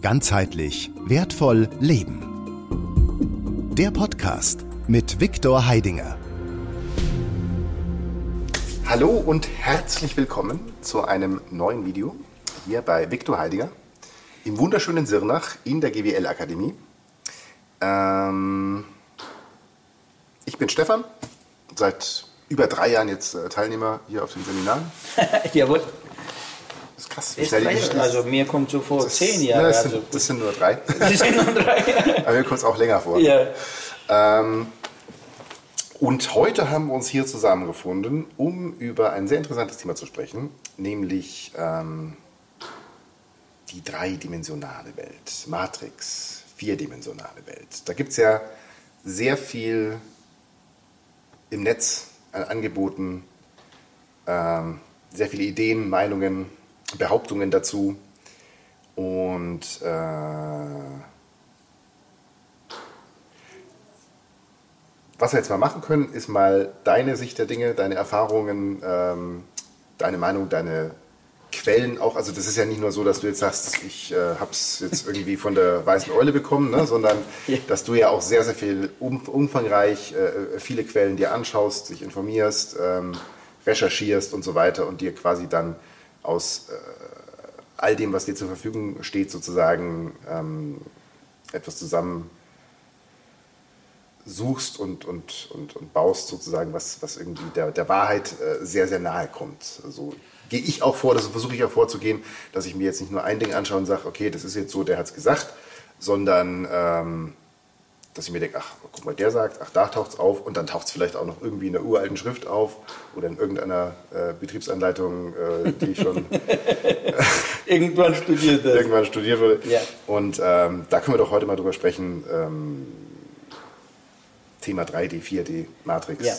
Ganzheitlich wertvoll leben. Der Podcast mit Viktor Heidinger. Hallo und herzlich willkommen zu einem neuen Video hier bei Viktor Heidinger im wunderschönen Sirnach in der GWL Akademie. Ähm, ich bin Stefan, seit über drei Jahren jetzt äh, Teilnehmer hier auf den Seminaren. Jawohl. Das ist krass. Wie schnell ich also mir kommt so vor zehn Jahren. Ja, das, also, sind, das sind nur drei. das sind nur drei. Aber mir kommt es auch länger vor. ja. Ähm, und heute haben wir uns hier zusammengefunden, um über ein sehr interessantes Thema zu sprechen, nämlich ähm, die dreidimensionale Welt, Matrix, vierdimensionale Welt. Da gibt es ja sehr viel im Netz an Angeboten, ähm, sehr viele Ideen, Meinungen, Behauptungen dazu. Und äh, was wir jetzt mal machen können, ist mal deine Sicht der Dinge, deine Erfahrungen, ähm, deine Meinung, deine Quellen auch. Also das ist ja nicht nur so, dass du jetzt sagst, ich äh, habe es jetzt irgendwie von der weißen Eule bekommen, ne, sondern dass du ja auch sehr, sehr viel um, umfangreich äh, viele Quellen dir anschaust, dich informierst, ähm, recherchierst und so weiter und dir quasi dann aus äh, all dem, was dir zur Verfügung steht, sozusagen ähm, etwas zusammen suchst und, und, und, und baust sozusagen, was, was irgendwie der, der Wahrheit äh, sehr, sehr nahe kommt. So gehe ich auch vor, das versuche ich auch vorzugehen, dass ich mir jetzt nicht nur ein Ding anschaue und sage, okay, das ist jetzt so, der hat es gesagt, sondern ähm, dass ich mir denke, ach, guck mal, der sagt, ach, da taucht es auf und dann taucht es vielleicht auch noch irgendwie in einer uralten Schrift auf oder in irgendeiner äh, Betriebsanleitung, äh, die ich schon Irgendwann studiert das. irgendwann studiert wurde. Ja. Und ähm, da können wir doch heute mal drüber sprechen. Ähm, Thema 3D, 4D, Matrix. Ja.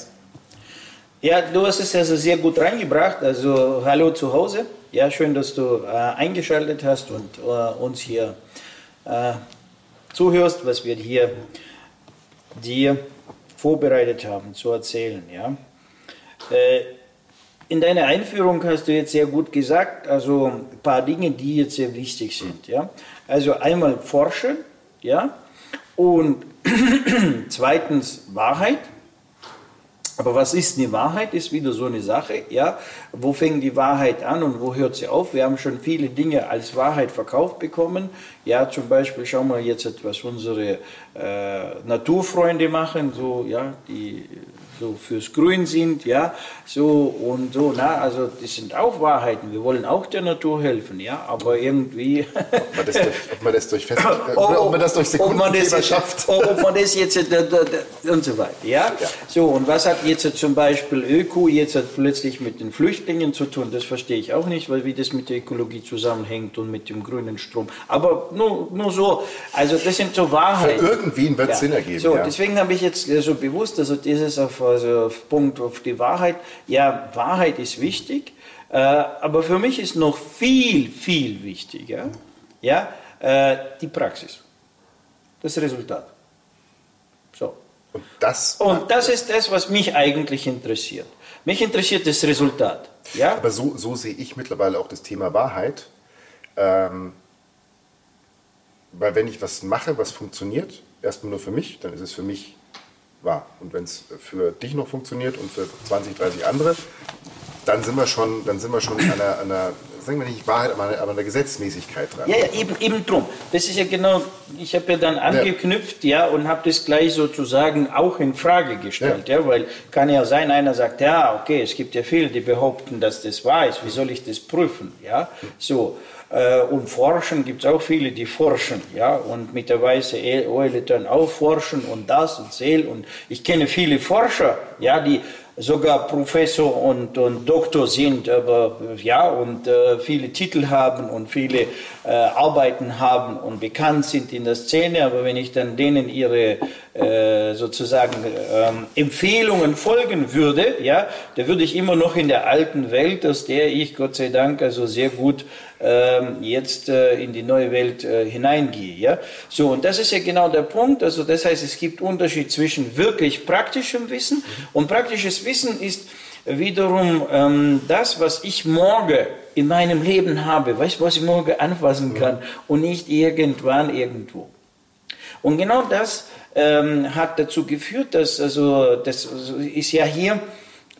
Ja, du hast es also sehr gut reingebracht. Also hallo zu Hause. Ja, schön, dass du äh, eingeschaltet hast und äh, uns hier äh, zuhörst, was wir hier dir vorbereitet haben zu erzählen. Ja. Äh, in deiner Einführung hast du jetzt sehr gut gesagt, also ein paar Dinge, die jetzt sehr wichtig sind. Ja. Also einmal forschen, ja, und zweitens Wahrheit. Aber was ist eine Wahrheit, ist wieder so eine Sache. Ja? Wo fängt die Wahrheit an und wo hört sie auf? Wir haben schon viele Dinge als Wahrheit verkauft bekommen. Ja, zum Beispiel schauen wir jetzt etwas unsere äh, Naturfreunde machen, so, ja, die so fürs Grün sind, ja, so und so, na, also das sind auch Wahrheiten. Wir wollen auch der Natur helfen, ja, aber irgendwie. Ob man das durch, ob man das durch, Fest, äh, ob man das durch schafft. ob man das jetzt da, und so weiter, ja? Ja. So und was hat jetzt zum Beispiel Öko jetzt hat plötzlich mit den Flüchtlingen zu tun? Das verstehe ich auch nicht, weil wie das mit der Ökologie zusammenhängt und mit dem grünen Strom. Aber nur, nur so, also das sind so Für Wahrheiten. irgendwen wird es Sinn ergeben. So, ja. deswegen habe ich jetzt äh, so bewusst, also dieses auf, also Punkt auf die Wahrheit. Ja, Wahrheit ist wichtig, äh, aber für mich ist noch viel, viel wichtiger, ja, äh, die Praxis, das Resultat. So. Und das, Und das ist das, was mich eigentlich interessiert. Mich interessiert das Resultat. Ja? aber so, so sehe ich mittlerweile auch das Thema Wahrheit. Ähm, weil wenn ich was mache, was funktioniert, erstmal nur für mich, dann ist es für mich wahr. Und wenn es für dich noch funktioniert und für 20, 30 andere, dann sind wir schon, dann sind wir schon an einer, an einer sagen wir nicht Wahrheit, aber aber an einer Gesetzmäßigkeit dran. Ja, ja, eben, eben drum. Das ist ja genau, ich habe ja dann angeknüpft, ja, und habe das gleich sozusagen auch in Frage gestellt, ja. weil kann ja sein, einer sagt, ja, okay, es gibt ja viele, die behaupten, dass das wahr ist, wie soll ich das prüfen, ja, so. Äh, Und forschen gibt es auch viele, die forschen, ja, und mit der weißen Eule dann auch forschen und das und Seel und ich kenne viele Forscher, ja, die sogar Professor und, und Doktor sind, aber ja, und äh, viele Titel haben und viele äh, Arbeiten haben und bekannt sind in der Szene, aber wenn ich dann denen ihre äh, sozusagen ähm, Empfehlungen folgen würde, ja, da würde ich immer noch in der alten Welt, aus der ich Gott sei Dank also sehr gut ähm, jetzt äh, in die neue Welt äh, hineingehe. Ja? So, und das ist ja genau der Punkt. Also das heißt, es gibt Unterschied zwischen wirklich praktischem Wissen und praktisches Wissen ist wiederum ähm, das, was ich morgen in meinem Leben habe, weißt was ich morgen anfassen kann und nicht irgendwann irgendwo. Und genau das ähm, hat dazu geführt, dass, also, das ist ja hier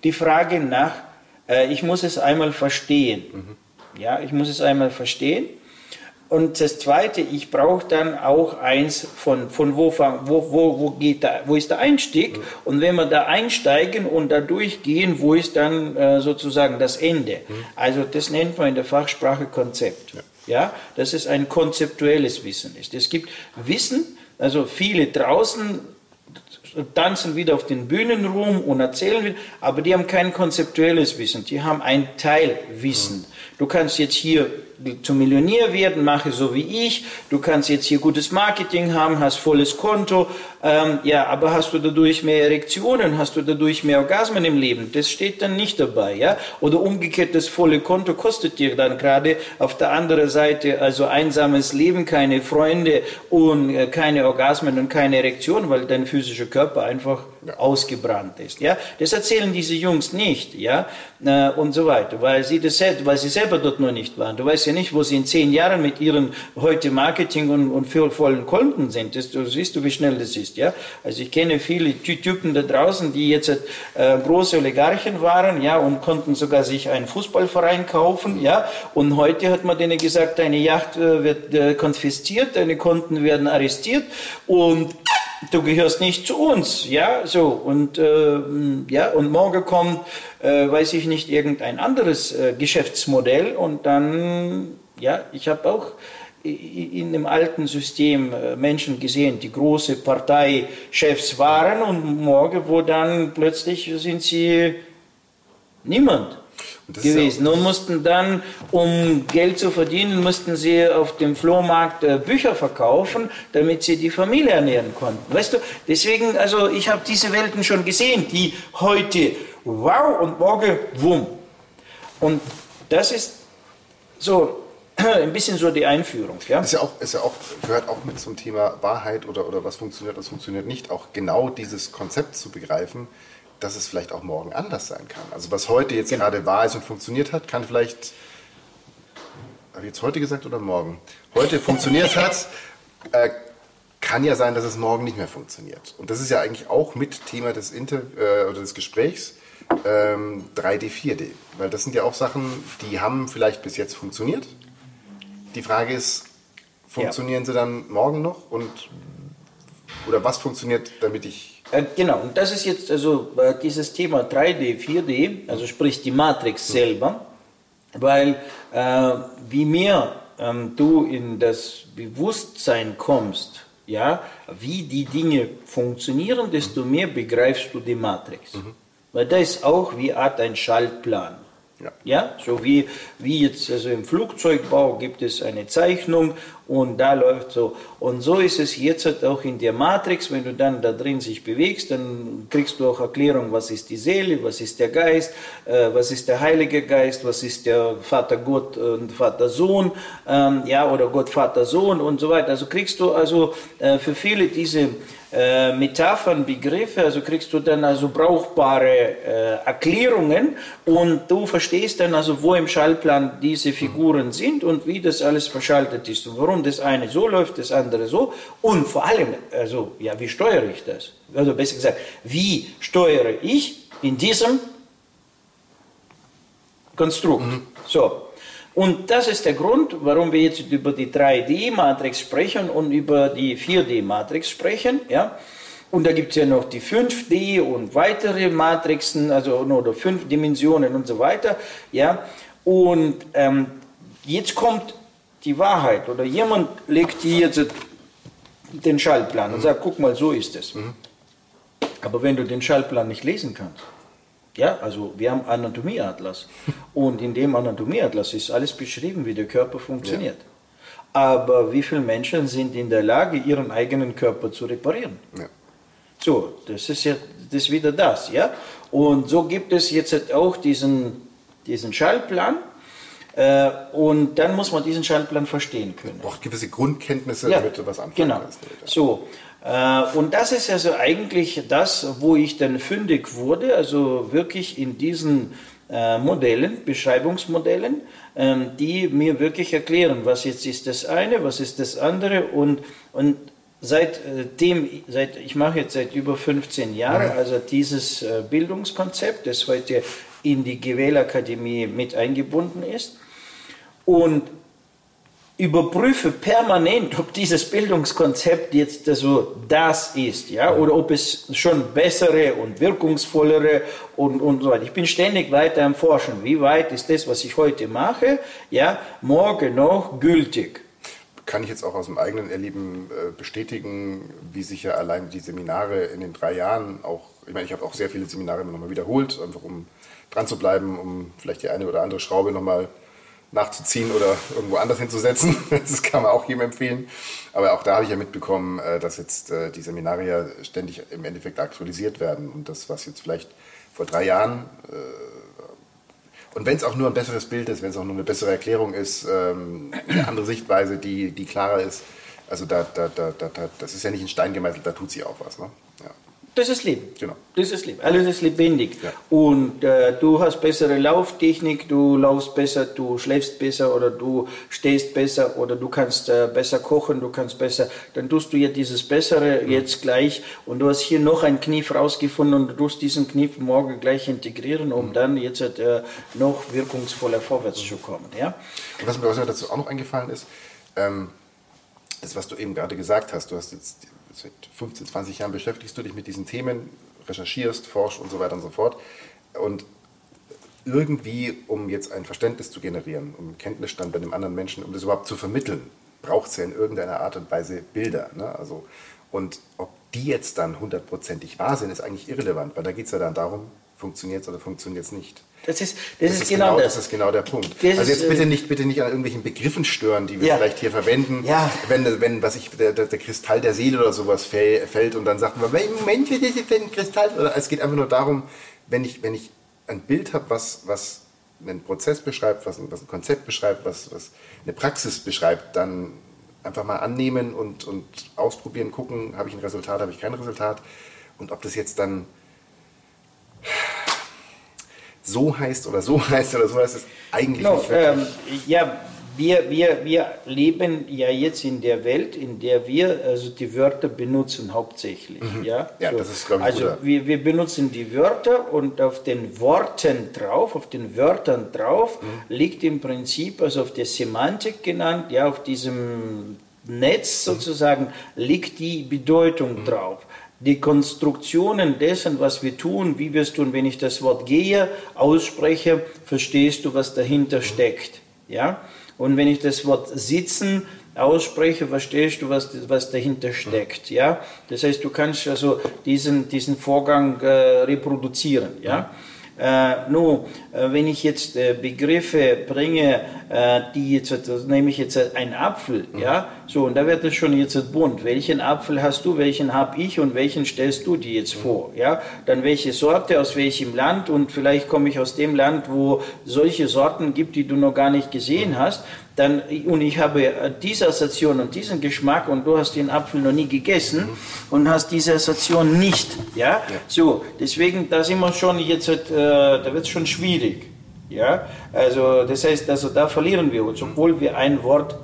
die Frage nach, äh, ich muss es einmal verstehen. Mhm. Ja, ich muss es einmal verstehen. Und das Zweite, ich brauche dann auch eins von, von wo, wo, wo, wo, geht da, wo ist der Einstieg? Mhm. Und wenn wir da einsteigen und da durchgehen, wo ist dann äh, sozusagen das Ende? Mhm. Also das nennt man in der Fachsprache Konzept. Ja. ja, dass es ein konzeptuelles Wissen ist. Es gibt Wissen, also viele draußen tanzen wieder auf den Bühnen rum und erzählen wieder, aber die haben kein konzeptuelles Wissen, die haben ein Teilwissen. Du kannst jetzt hier zum Millionär werden, mache so wie ich, du kannst jetzt hier gutes Marketing haben, hast volles Konto, ähm, ja, aber hast du dadurch mehr Erektionen, hast du dadurch mehr Orgasmen im Leben? Das steht dann nicht dabei, ja? Oder umgekehrt, das volle Konto kostet dir dann gerade auf der anderen Seite also einsames Leben, keine Freunde und äh, keine Orgasmen und keine Erektion, weil dein physischer Körper einfach. Ausgebrannt ist, ja? Das erzählen diese Jungs nicht, ja? Äh, und so weiter, weil sie das, weil sie selber dort noch nicht waren. Du weißt ja nicht, wo sie in zehn Jahren mit ihren heute Marketing und, und vollen Konten sind. Das, du siehst du, wie schnell das ist. Ja? Also ich kenne viele Typen da draußen, die jetzt äh, große Oligarchen waren ja, und konnten sogar sich einen Fußballverein kaufen. Ja? Und heute hat man denen gesagt, deine Yacht äh, wird äh, konfisziert, deine Konten werden arrestiert und du gehörst nicht zu uns, ja, so. Und äh, ja und morgen kommt, äh, weiß ich nicht, irgendein anderes äh, Geschäftsmodell und dann, ja, ich habe auch in dem alten System äh, Menschen gesehen, die große Parteichefs waren und morgen, wo dann plötzlich sind sie niemand gewesen und mussten dann, um Geld zu verdienen, mussten sie auf dem Flohmarkt äh, Bücher verkaufen, damit sie die Familie ernähren konnten. Weißt du, deswegen, also ich habe diese Welten schon gesehen, die heute wow und morgen wumm. Und das ist so ein bisschen so die Einführung. Ja? Ist ja auch, ist ja auch, gehört auch mit zum Thema Wahrheit oder, oder was funktioniert, was funktioniert nicht, auch genau dieses Konzept zu begreifen, dass es vielleicht auch morgen anders sein kann. Also was heute jetzt genau. gerade wahr ist und funktioniert hat, kann vielleicht, habe ich jetzt heute gesagt oder morgen? Heute funktioniert hat, äh, kann ja sein, dass es morgen nicht mehr funktioniert. Und das ist ja eigentlich auch mit Thema des, Inter äh, oder des Gesprächs ähm, 3D, 4D. Weil das sind ja auch Sachen, die haben vielleicht bis jetzt funktioniert. Die Frage ist, funktionieren ja. sie dann morgen noch? Und, oder was funktioniert, damit ich äh, genau, und das ist jetzt also äh, dieses Thema 3D, 4D, also sprich die Matrix selber, weil äh, wie mehr ähm, du in das Bewusstsein kommst, ja, wie die Dinge funktionieren, desto mehr begreifst du die Matrix. Mhm. Weil das ist auch wie Art ein Schaltplan. Ja. ja, so wie, wie jetzt also im Flugzeugbau gibt es eine Zeichnung und da läuft so. Und so ist es jetzt halt auch in der Matrix, wenn du dann da drin sich bewegst, dann kriegst du auch Erklärung, was ist die Seele, was ist der Geist, äh, was ist der Heilige Geist, was ist der Vater Gott und Vater Sohn, ähm, ja, oder Gott Vater Sohn und so weiter. Also kriegst du also äh, für viele diese äh, Metaphern, Begriffe, also kriegst du dann also brauchbare äh, Erklärungen und du verstehst dann also, wo im Schallplan diese Figuren sind und wie das alles verschaltet ist und warum das eine so läuft, das andere so und vor allem, also ja, wie steuere ich das? Also besser gesagt, wie steuere ich in diesem Konstrukt? Mhm. So, und das ist der Grund, warum wir jetzt über die 3D-Matrix sprechen und über die 4D-Matrix sprechen. Ja? Und da gibt es ja noch die 5D und weitere Matrixen, also oder fünf Dimensionen und so weiter. Ja? Und ähm, jetzt kommt die Wahrheit oder jemand legt hier jetzt den Schaltplan und sagt, guck mal, so ist es. Mhm. Aber wenn du den Schaltplan nicht lesen kannst, ja, also wir haben Anatomieatlas und in dem Anatomieatlas ist alles beschrieben, wie der Körper funktioniert. Ja. Aber wie viele Menschen sind in der Lage, ihren eigenen Körper zu reparieren? Ja. So, das ist ja das ist wieder das, ja. Und so gibt es jetzt auch diesen, diesen Schaltplan. Äh, und dann muss man diesen Schaltplan verstehen können. Braucht gewisse Grundkenntnisse, ja, damit du was anfangen genau. kannst. So, Äh, und das ist also eigentlich das, wo ich dann fündig wurde, also wirklich in diesen äh, Modellen, Beschreibungsmodellen, ähm, die mir wirklich erklären, was jetzt ist das eine, was ist das andere und, und seitdem, äh, seit, ich mache jetzt seit über 15 Jahren, also dieses Bildungskonzept, das heute in die GWL-Akademie mit eingebunden ist. Und überprüfe permanent, ob dieses Bildungskonzept jetzt so das ist, ja, oder ob es schon bessere und wirkungsvollere und, und so weiter. Ich bin ständig weiter am Forschen. Wie weit ist das, was ich heute mache, ja, morgen noch gültig? Kann ich jetzt auch aus dem eigenen Erleben äh, bestätigen, wie sich ja allein die Seminare in den drei Jahren auch, ich meine, ich habe auch sehr viele Seminare immer nochmal wiederholt, einfach um dran zu bleiben, um vielleicht die eine oder andere Schraube nochmal mal nachzuziehen oder irgendwo anders hinzusetzen. Das kann man auch jedem empfehlen. Aber auch da habe ich ja mitbekommen, äh, dass jetzt äh, die Seminare ja ständig im Endeffekt aktualisiert werden. Und das, was jetzt vielleicht vor drei Jahren, äh, und wenn es auch nur ein besseres Bild ist, wenn es auch nur eine bessere Erklärung ist, ähm, eine andere Sichtweise, die, die klarer ist, also da, da, da, da, das ist ja nicht in Stein gemeißelt, da tut sie auch was. Ne? Ja. Das ist Leben. Genau. Das ist Leben. Alles ist lebendig. Ja. Und äh, du hast bessere Lauftechnik, du laufst besser, du schläfst besser oder du stehst besser oder du kannst äh, besser kochen, du kannst besser. Dann tust du ja dieses Bessere mhm. jetzt gleich und du hast hier noch ein Kniff rausgefunden und du tust diesen Kniff morgen gleich integrieren, um mhm. dann jetzt äh, noch wirkungsvoller vorwärts mhm. zu kommen. Ja? Und was mir dazu auch noch eingefallen ist, ähm, das, was du eben gerade gesagt hast, du hast jetzt seit 15, 20 Jahren beschäftigst du dich mit diesen Themen, recherchierst, forschst und so weiter und so fort. Und irgendwie, um jetzt ein Verständnis zu generieren, um Kenntnisstand bei dem anderen Menschen, um das überhaupt zu vermitteln, braucht es ja in irgendeiner Art und Weise Bilder. Ne? Also, und ob die jetzt dann hundertprozentig wahr sind, ist eigentlich irrelevant, weil da geht es ja dann darum, funktioniert es oder funktioniert es nicht. Das ist, das, das ist, genau, genau, das. ist genau der Punkt. Das also jetzt bitte äh, nicht, bitte nicht an irgendwelchen Begriffen stören, die wir ja. vielleicht hier verwenden. Ja. Wenn, wenn was ich, der, der, der, Kristall der Seele oder sowas fällt und dann sagt man, Moment, das ist ein Kristall. Oder es geht einfach nur darum, wenn ich, wenn ich ein Bild habe, was, was einen Prozess beschreibt, was ein, was ein Konzept beschreibt, was, was eine Praxis beschreibt, dann einfach mal annehmen und, und ausprobieren, gucken, habe ich ein Resultat, habe ich kein Resultat. Und ob das jetzt dann so heißt oder so heißt oder so heißt, ist eigentlich no, nicht wirklich. Ähm, ja, wir, wir, wir leben ja jetzt in der Welt, in der wir also die Wörter benutzen hauptsächlich. Mhm. Ja, ja so. das ist, glaube ich, Also wir, wir benutzen die Wörter und auf den Worten drauf, auf den Wörtern drauf, mhm. liegt im Prinzip, also auf der Semantik genannt, ja, auf diesem Netz mhm. sozusagen, mhm. liegt die Bedeutung mhm. drauf die Konstruktionen dessen, was wir tun, wie wir es tun, wenn ich das Wort gehe, ausspreche, verstehst du, was dahinter steckt. Ja? Und wenn ich das Wort sitzen ausspreche, verstehst du, was, was dahinter steckt. Ja? Das heißt, du kannst also diesen, diesen Vorgang äh, reproduzieren. Ja? Äh, nur, äh, wenn ich jetzt äh, Begriffe bringe, äh, die jetzt, das nehme ich jetzt einen Apfel, mhm. ja, so, und da wird es schon jetzt bunt. Welchen Apfel hast du, welchen habe ich und welchen stellst du dir jetzt mhm. vor, ja? Dann welche Sorte, aus welchem Land und vielleicht komme ich aus dem Land, wo solche Sorten gibt, die du noch gar nicht gesehen mhm. hast dann, und ich habe diese Assoziation und diesen Geschmack und du hast den Apfel noch nie gegessen mhm. und hast diese Assoziation nicht. Ja? ja? So, deswegen, da sind wir schon jetzt, äh, da wird es schon schwierig. Ja? Also, das heißt, also da verlieren wir uns, obwohl wir ein Wort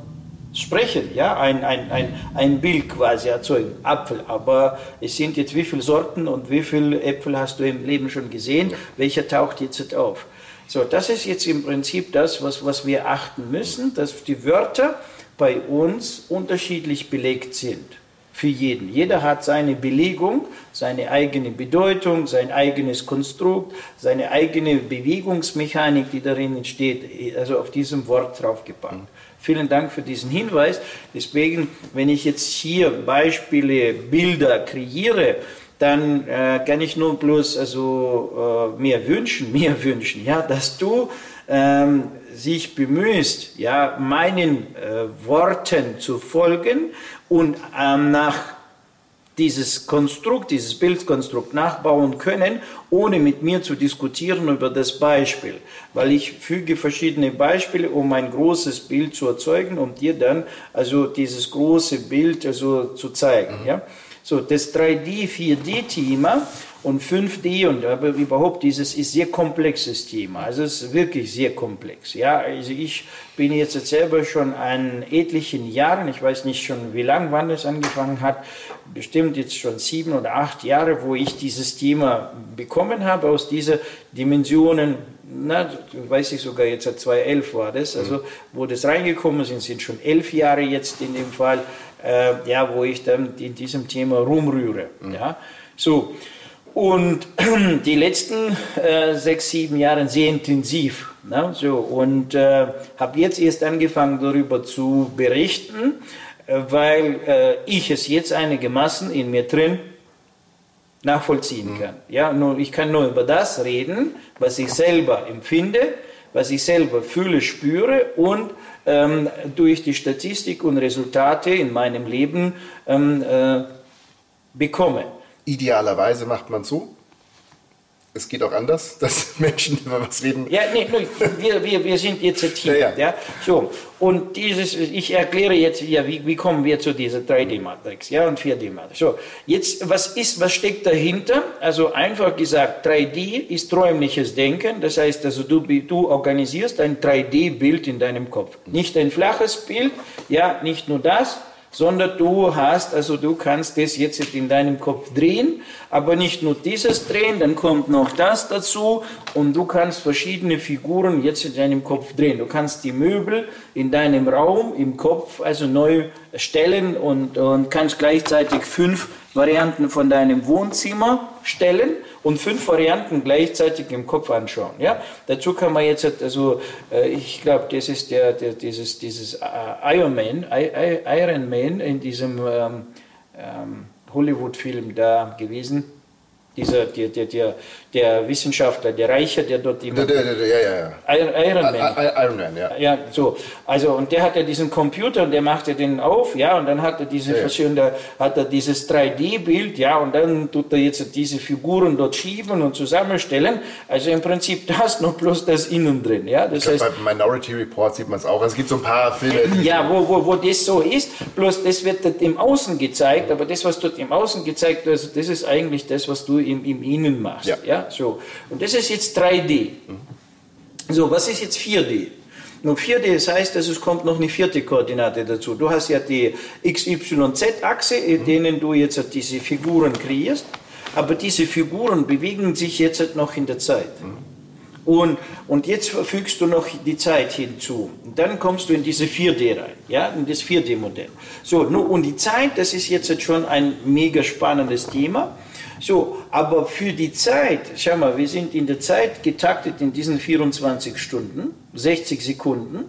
sprechen, ja, ein, ein, ein, ein Bild quasi erzeugen, Apfel. Aber es sind jetzt wie viele Sorten und wie viele Äpfel hast du im Leben schon gesehen? Welcher taucht jetzt auf? So, das ist jetzt im Prinzip das, was, was wir achten müssen, dass die Wörter bei uns unterschiedlich belegt sind. Für jeden. Jeder hat seine Belegung, seine eigene Bedeutung, sein eigenes Konstrukt, seine eigene Bewegungsmechanik, die darin entsteht, also auf diesem Wort draufgepackt. Vielen Dank für diesen Hinweis. Deswegen, wenn ich jetzt hier Beispiele, Bilder kreiere, dann äh, kann ich nur bloß also äh, mehr wünschen, mehr wünschen, ja, dass du ähm, sich bemühst, ja, meinen äh, Worten zu folgen und ähm, nach dieses Konstrukt, dieses Bildkonstrukt nachbauen können, ohne mit mir zu diskutieren über das Beispiel. Weil ich füge verschiedene Beispiele, um ein großes Bild zu erzeugen, um dir dann also dieses große Bild also zu zeigen. Mhm. Ja? So, das 3D, 4D-Thema und 5D und überhaupt dieses ist sehr komplexes Thema. Also es ist wirklich sehr komplex. Ja, also ich bin jetzt selber schon an etlichen Jahren, ich weiß nicht schon wie lange, wann es angefangen hat, bestimmt jetzt schon sieben oder acht Jahre, wo ich dieses Thema bekommen habe aus dieser Dimensionen. Na, weiß ich sogar jetzt seit 2011 war das, also wo das reingekommen sind, sind schon elf Jahre jetzt in dem Fall, äh, ja, wo ich dann in diesem Thema rumrühre. Ja, so. Und die letzten äh, sechs, sieben Jahre sehr intensiv. Ne? So, und äh, habe jetzt erst angefangen darüber zu berichten, äh, weil äh, ich es jetzt einigermaßen in mir drin nachvollziehen kann. Ja, nur, ich kann nur über das reden, was ich selber empfinde, was ich selber fühle, spüre und ähm, durch die Statistik und Resultate in meinem Leben ähm, äh, bekomme. Idealerweise macht man so. Es geht auch anders, dass Menschen über was reden. Ja, nee, wir, wir, wir sind jetzt ein Team. Ja, Ja, ja. So, und dieses, ich erkläre jetzt, ja, wie, wie kommen wir zu dieser 3D-Matrix ja, und 4D-Matrix. So, jetzt, was ist, was steckt dahinter? Also einfach gesagt, 3D ist räumliches Denken, das heißt, also du, du organisierst ein 3D-Bild in deinem Kopf. Nicht ein flaches Bild, ja, nicht nur das, sondern du hast, also du kannst das jetzt in deinem Kopf drehen, aber nicht nur dieses drehen, dann kommt noch das dazu und du kannst verschiedene Figuren jetzt in deinem Kopf drehen. Du kannst die Möbel in deinem Raum, im Kopf, also neu stellen und, und kannst gleichzeitig fünf Varianten von deinem Wohnzimmer stellen und fünf Varianten gleichzeitig im Kopf anschauen. Ja? Dazu kann man jetzt, also äh, ich glaube, das ist der, der, dieses, dieses äh, Iron Man, Iron Man in diesem ähm, ähm, Hollywood-Film da gewesen. Dieser, der, der, der, der Wissenschaftler, der Reiche, der dort immer der, der, der, ja, ja, ja. Iron, Man. Iron Man, ja. Ja, so. Also, und der hat ja diesen Computer und der macht ja den auf, ja, und dann hat er diese Ja, verschiedene, hat er dieses 3D-Bild, ja, und dann tut er jetzt diese Figuren dort schieben und zusammenstellen. Also im Prinzip das noch plus das innen drin, ja. Das glaub, heißt, bei Minority Report sieht man es auch. Es gibt so ein paar Filme. ja, wo, wo, wo das so ist, bloß das wird dort im Außen gezeigt, aber das, was dort im Außen gezeigt wird, also das ist eigentlich das, was du im, im Innen machst. Ja. Ja. So. Und das ist jetzt 3D. So, was ist jetzt 4D? Nun 4D, das heißt, also es kommt noch eine vierte Koordinate dazu. Du hast ja die XYZ-Achse, in denen du jetzt diese Figuren kreierst, aber diese Figuren bewegen sich jetzt noch in der Zeit. Und, und jetzt fügst du noch die Zeit hinzu. Und dann kommst du in diese 4D rein, ja, in das 4D-Modell. So, nur, und die Zeit, das ist jetzt schon ein mega spannendes Thema. So, aber für die Zeit, schau mal, wir sind in der Zeit getaktet in diesen 24 Stunden, 60 Sekunden,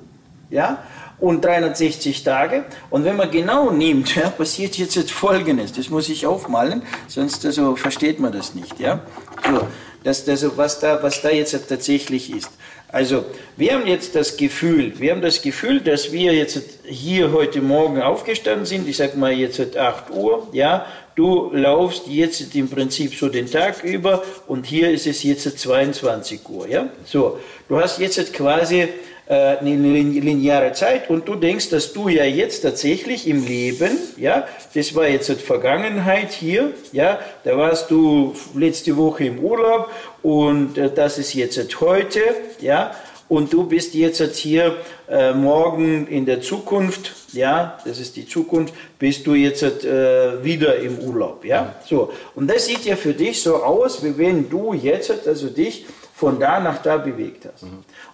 ja, und 360 Tage. Und wenn man genau nimmt, ja, passiert jetzt, jetzt Folgendes. Das muss ich aufmalen, sonst also versteht man das nicht, ja. So, das, das, was, da, was da jetzt tatsächlich ist. Also, wir haben jetzt das Gefühl, wir haben das Gefühl, dass wir jetzt hier heute Morgen aufgestanden sind, ich sag mal jetzt 8 Uhr, ja, du laufst jetzt im Prinzip so den Tag über und hier ist es jetzt 22 Uhr, ja. So, du hast jetzt quasi äh, eine lin- lineare Zeit und du denkst, dass du ja jetzt tatsächlich im Leben, ja, das war jetzt die Vergangenheit hier, ja, da warst du letzte Woche im Urlaub und äh, das ist jetzt heute, ja, und du bist jetzt hier äh, morgen in der Zukunft, ja, das ist die Zukunft, bist du jetzt äh, wieder im Urlaub, ja, so. Und das sieht ja für dich so aus, wie wenn du jetzt also dich von da nach da bewegt hast.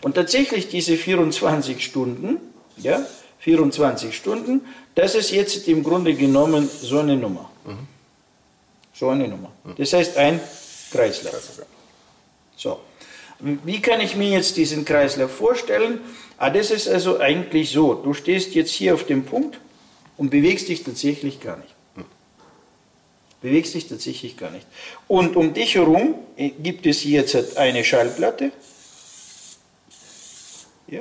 Und tatsächlich diese 24 Stunden, ja, 24 Stunden, das ist jetzt im Grunde genommen so eine Nummer. So eine Nummer. Das heißt ein Kreislauf. So. Wie kann ich mir jetzt diesen Kreislauf vorstellen? Ah, das ist also eigentlich so. Du stehst jetzt hier auf dem Punkt und bewegst dich tatsächlich gar nicht. Bewegst dich tatsächlich gar nicht. Und um dich herum äh, gibt es jetzt eine Schallplatte. Ja.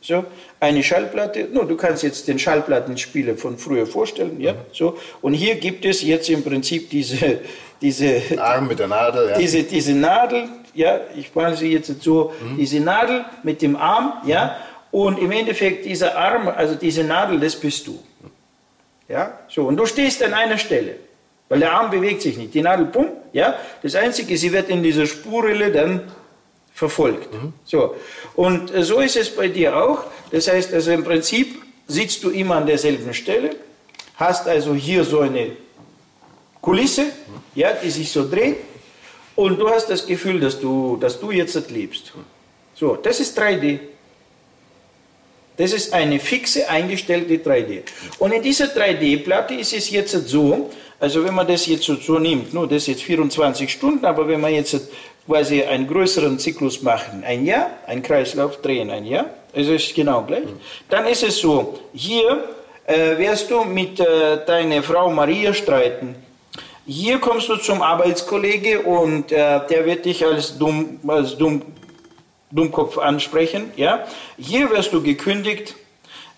So, eine Schallplatte. No, du kannst jetzt den Schallplattenspieler von früher vorstellen. Ja. So. Und hier gibt es jetzt im Prinzip diese, diese, Arm mit der Nadel, ja. diese, diese Nadel, ja, ich mache sie jetzt so, diese Nadel mit dem Arm, ja, und im Endeffekt dieser Arm, also diese Nadel, das bist du. Ja, so, und du stehst an einer Stelle. Weil der Arm bewegt sich nicht. Die Nadel, bumm, ja. Das Einzige, sie wird in dieser Spurrille dann verfolgt. Mhm. So. Und äh, so ist es bei dir auch. Das heißt, also im Prinzip sitzt du immer an derselben Stelle, hast also hier so eine Kulisse, ja, die sich so dreht und du hast das Gefühl, dass du, dass du jetzt lebst. So, das ist 3D. Das ist eine fixe eingestellte 3D. Und in dieser 3D-Platte ist es jetzt so, also wenn man das jetzt so, nimmt, nur das ist jetzt 24 Stunden, aber wenn man jetzt quasi einen größeren Zyklus machen, ein Jahr, ein Kreislauf drehen, ein Jahr, also ist genau gleich, dann ist es so, hier äh, wirst du mit äh, deiner Frau Maria streiten. Hier kommst du zum Arbeitskollege und äh, der wird dich als dumm, als dumm Dummkopf ansprechen. Ja? Hier wirst du gekündigt.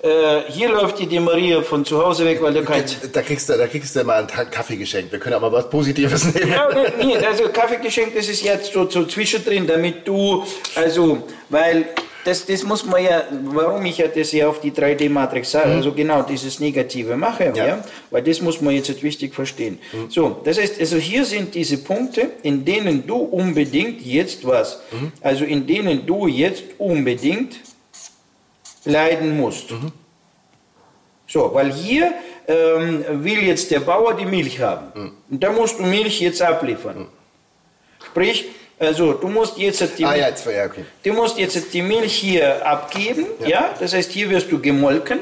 Äh, hier läuft die, die Maria von zu Hause weg, weil du kein... Da kriegst du, da kriegst du mal einen Kaffee geschenkt. Wir können aber was Positives nehmen. Ja, nee, also Kaffee geschenkt, das ist jetzt so, so zwischendrin, damit du, also, weil das, das muss man ja, warum ich ja das ja auf die 3D-Matrix sage, mhm. also genau dieses Negative mache, ja. ja. weil das muss man jetzt wichtig verstehen. Mhm. So, das heißt, also hier sind diese Punkte, in denen du unbedingt jetzt was, mhm. also in denen du jetzt unbedingt leiden musst. Mhm. So, weil hier ähm, will jetzt der Bauer die Milch haben. Mhm. Und da musst du Milch jetzt abliefern. Mhm. Sprich, also du musst jetzt die, ah, ja, jetzt, ja, okay. du musst jetzt die Milch hier abgeben, ja. ja. Das heißt, hier wirst du gemolken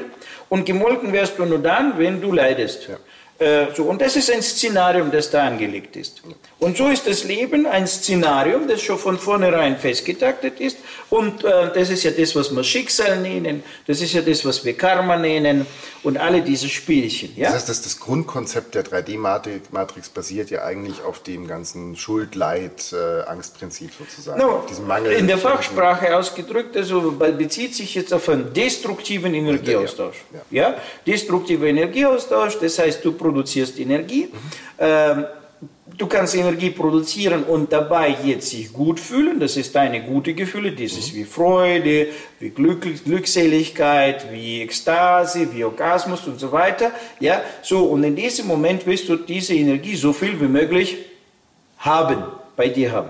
und gemolken wirst du nur dann, wenn du leidest. Äh, so, und das ist ein Szenarium, das da angelegt ist. Und so ist das Leben ein Szenarium, das schon von vornherein festgetaktet ist. Und äh, das ist ja das, was wir Schicksal nennen, das ist ja das, was wir Karma nennen und alle diese Spielchen. Ja? Das heißt, dass das Grundkonzept der 3D-Matrix basiert ja eigentlich auf dem ganzen Schuld, Leid, äh, Angstprinzip sozusagen. No, Mangel in der Fachsprache ausgedrückt, also bezieht sich jetzt auf einen destruktiven Energieaustausch. Ja, ja. ja? Destruktiver Energieaustausch, das heißt, du produzierst Energie. Mhm. Du kannst Energie produzieren und dabei jetzt sich gut fühlen. Das ist deine gute Gefühle. Das ist wie Freude, wie Glück, Glückseligkeit, wie Ekstase, wie Orgasmus und so weiter. Ja, so. Und in diesem Moment willst du diese Energie so viel wie möglich haben, bei dir haben.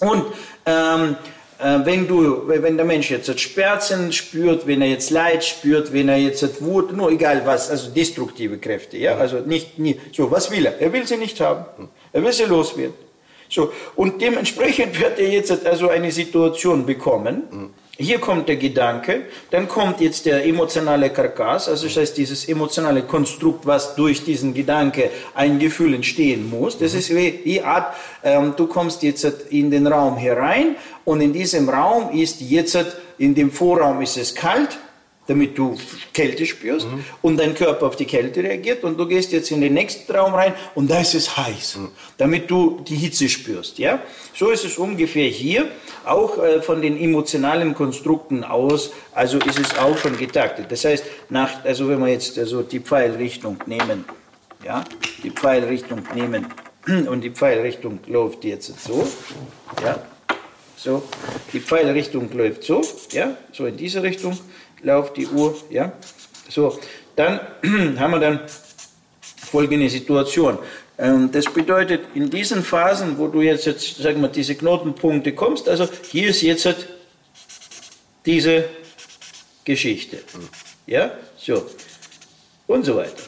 Und ähm, äh, wenn, du, wenn der Mensch jetzt Schmerzen spürt, wenn er jetzt Leid spürt, wenn er jetzt Wut, nur egal was, also destruktive Kräfte, ja, also nicht, nie, so, was will er? Er will sie nicht haben. Er will sie loswerden. So, und dementsprechend wird er jetzt also eine Situation bekommen, hier kommt der Gedanke, dann kommt jetzt der emotionale Karkass, also das heißt dieses emotionale Konstrukt, was durch diesen Gedanke ein Gefühl entstehen muss. Das ist wie, wie Art, ähm, du kommst jetzt in den Raum herein und in diesem Raum ist jetzt, in dem Vorraum ist es kalt, damit du Kälte spürst mhm. und dein Körper auf die Kälte reagiert und du gehst jetzt in den nächsten Raum rein und da ist es heiß, mhm. damit du die Hitze spürst. Ja? So ist es ungefähr hier, auch äh, von den emotionalen Konstrukten aus, also ist es auch schon getaktet. Das heißt, nach, also wenn wir jetzt also die Pfeilrichtung nehmen, ja, die Pfeilrichtung nehmen und die Pfeilrichtung läuft jetzt so, ja, so, die Pfeilrichtung läuft so, ja, so in diese Richtung läuft die Uhr, ja. So, dann haben wir dann folgende Situation. Ähm, das bedeutet, in diesen Phasen, wo du jetzt, jetzt sagen wir, diese Knotenpunkte kommst, also hier ist jetzt diese Geschichte. Ja, so. Und so weiter.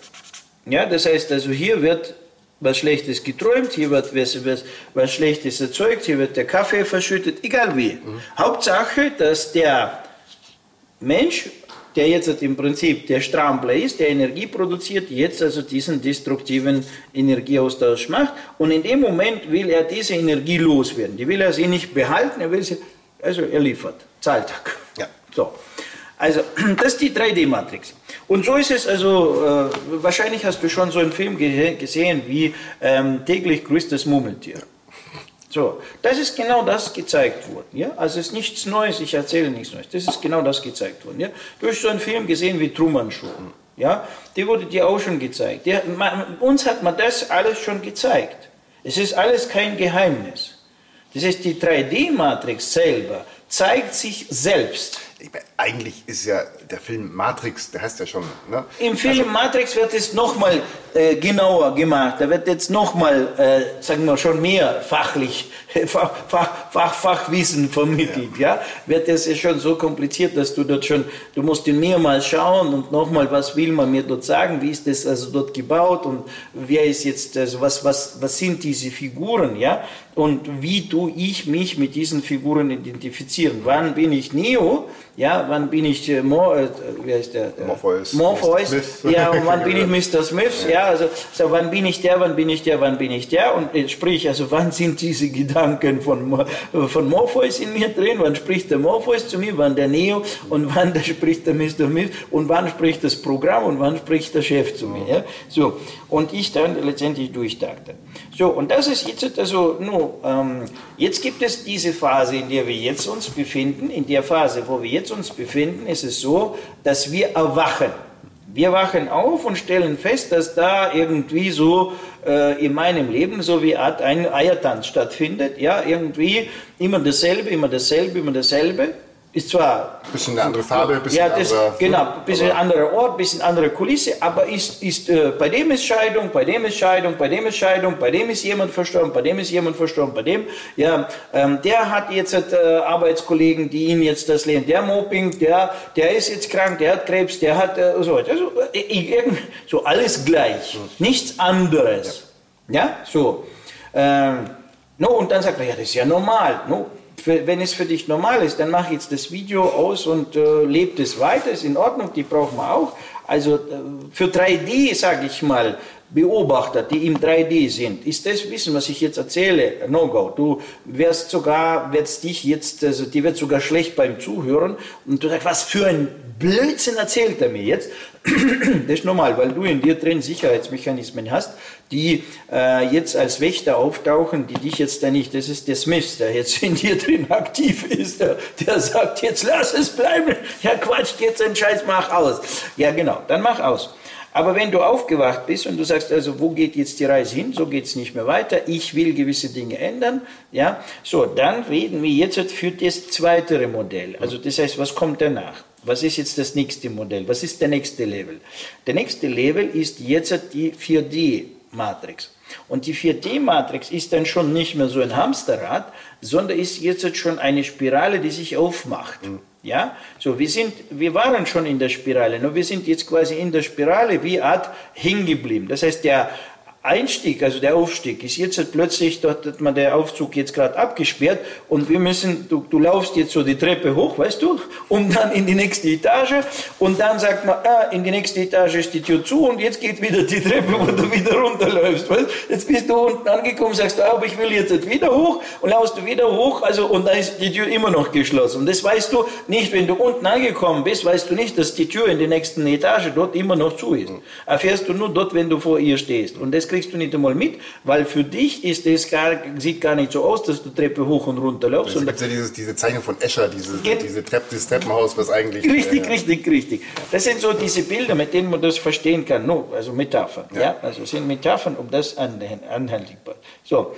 Ja, das heißt also, hier wird was Schlechtes geträumt, hier wird was, was, was Schlechtes erzeugt, hier wird der Kaffee verschüttet, egal wie. Mhm. Hauptsache, dass der Mensch, der jetzt im Prinzip der Strampler ist, der Energie produziert, jetzt also diesen destruktiven Energieaustausch macht. Und in dem Moment will er diese Energie loswerden. Die will er sie nicht behalten, er will sie, also er liefert. Zahltag. Ja. So. Also, das ist die 3D-Matrix. Und so ist es also, äh, wahrscheinlich hast du schon so einen Film ge gesehen wie ähm, täglich grüßt das Murmeltier. So, das ist genau das gezeigt worden. Ja? Also es ist nichts Neues, ich erzähle nichts Neues. Das ist genau das gezeigt worden. Ja? Du hast so einen Film gesehen wie Truman Show. Ja? Der wurde dir auch schon gezeigt. Der, man, uns hat man das alles schon gezeigt. Es ist alles kein Geheimnis. Das heißt, die 3D-Matrix selber zeigt sich selbst. Eigentlich ist ja der Film Matrix, der heißt ja schon. Ne? Im Film also, Matrix wird es nochmal äh, genauer gemacht. Da wird jetzt nochmal, äh, sagen wir schon mehr fachlich, Fach, Fach, Fach, Fachwissen vermittelt. Ja. ja. Wird es schon so kompliziert, dass du dort schon, du musst ihn mehrmals schauen und nochmal, was will man mir dort sagen, wie ist das also dort gebaut und wer ist jetzt, also was, was, was sind diese Figuren, ja und wie tue ich mich mit diesen Figuren identifizieren. Wann bin ich Neo? Ja, wann bin ich äh, Mo, äh, wie heißt der? Morpheus. Morpheus. Ja, und wann bin ich Mr. Smith? Ja, also so, wann bin ich der, wann bin ich der, wann bin ich der? Und äh, sprich, also wann sind diese Gedanken von, von Morpheus in mir drin? Wann spricht der Morpheus zu mir? Wann der Neo? Und wann der spricht der Mr. Smith? Und wann spricht das Programm? Und wann spricht der Chef zu mir? Ja? So, und ich dann letztendlich durchdachte. So, und das ist jetzt also, no, ähm, jetzt gibt es diese Phase, in der wir jetzt uns befinden. In der Phase, wo wir jetzt uns befinden, ist es so, dass wir erwachen. Wir wachen auf und stellen fest, dass da irgendwie so äh, in meinem Leben so wie Art ein Eiertanz stattfindet. Ja, irgendwie immer dasselbe, immer dasselbe, immer dasselbe ist zwar ein bisschen eine andere Farbe, ein bisschen ja, das, andere, genau, ein bisschen anderer Ort, ein bisschen andere Kulisse, aber ist, ist äh, bei dem ist Scheidung, bei dem ist Scheidung, bei dem ist Scheidung, bei dem ist jemand verstorben, bei dem ist jemand verstorben, bei dem, ja, ähm, der hat jetzt äh, Arbeitskollegen, die ihn jetzt das lehnen, der Mobbing, der, der ist jetzt krank, der hat Krebs, der hat äh, so, also, äh, so alles gleich, nichts anderes, ja, ja? so. Ähm, no, und dann sagt er, ja, das ist ja normal, no, wenn es für dich normal ist, dann mach jetzt das Video aus und äh, lebt es weiter, ist in Ordnung, die brauchen wir auch. Also äh, für 3D, sage ich mal, Beobachter, die im 3D sind, ist das Wissen, was ich jetzt erzähle, No-Go. Du wirst sogar, wirst dich jetzt, also die wird sogar schlecht beim Zuhören und du sagst, was für ein Blödsinn erzählt er mir jetzt. Das ist normal, weil du in dir drin Sicherheitsmechanismen hast, die äh, jetzt als Wächter auftauchen, die dich jetzt da nicht, das ist der Smith, der jetzt in dir drin aktiv ist, der, der sagt, jetzt lass es bleiben, ja quatscht jetzt den Scheiß, mach aus. Ja genau, dann mach aus. Aber wenn du aufgewacht bist und du sagst, also wo geht jetzt die Reise hin, so geht es nicht mehr weiter, ich will gewisse Dinge ändern, ja, so, dann reden wir jetzt für das zweite Modell. Also das heißt, was kommt danach? Was ist jetzt das nächste Modell? Was ist der nächste Level? Der nächste Level ist jetzt die 4D-Matrix. Und die 4D-Matrix ist dann schon nicht mehr so ein Hamsterrad, sondern ist jetzt schon eine Spirale, die sich aufmacht. Mhm. Ja, so wir sind, wir waren schon in der Spirale, nur wir sind jetzt quasi in der Spirale wie Art hingeblieben. Das heißt, der Einstieg, also der Aufstieg, ist jetzt halt plötzlich, dort hat man der Aufzug jetzt gerade abgesperrt und wir müssen, du, du laufst jetzt so die Treppe hoch, weißt du, um dann in die nächste Etage und dann sagt man, ah, in die nächste Etage ist die Tür zu und jetzt geht wieder die Treppe, wo du wieder runterläufst, weißt Jetzt bist du unten angekommen, sagst du, ah, aber ich will jetzt halt wieder hoch und laufst du wieder hoch, also und dann ist die Tür immer noch geschlossen. Und das weißt du nicht, wenn du unten angekommen bist, weißt du nicht, dass die Tür in der nächsten Etage dort immer noch zu ist. Erfährst du nur dort, wenn du vor ihr stehst. Und das kriegst du nicht einmal mit, weil für dich ist es gar, sieht gar nicht so aus, dass du Treppe hoch und runter läufst. Es gibt ja dieses, diese Zeichnung von Escher, diese, diese Treppe, dieses Treppenhaus, was eigentlich... Richtig, äh, richtig, richtig. Das sind so diese Bilder, mit denen man das verstehen kann. No, also Metaphern. Ja. ja. Also sind Metaphern, um das anhaltbar. So,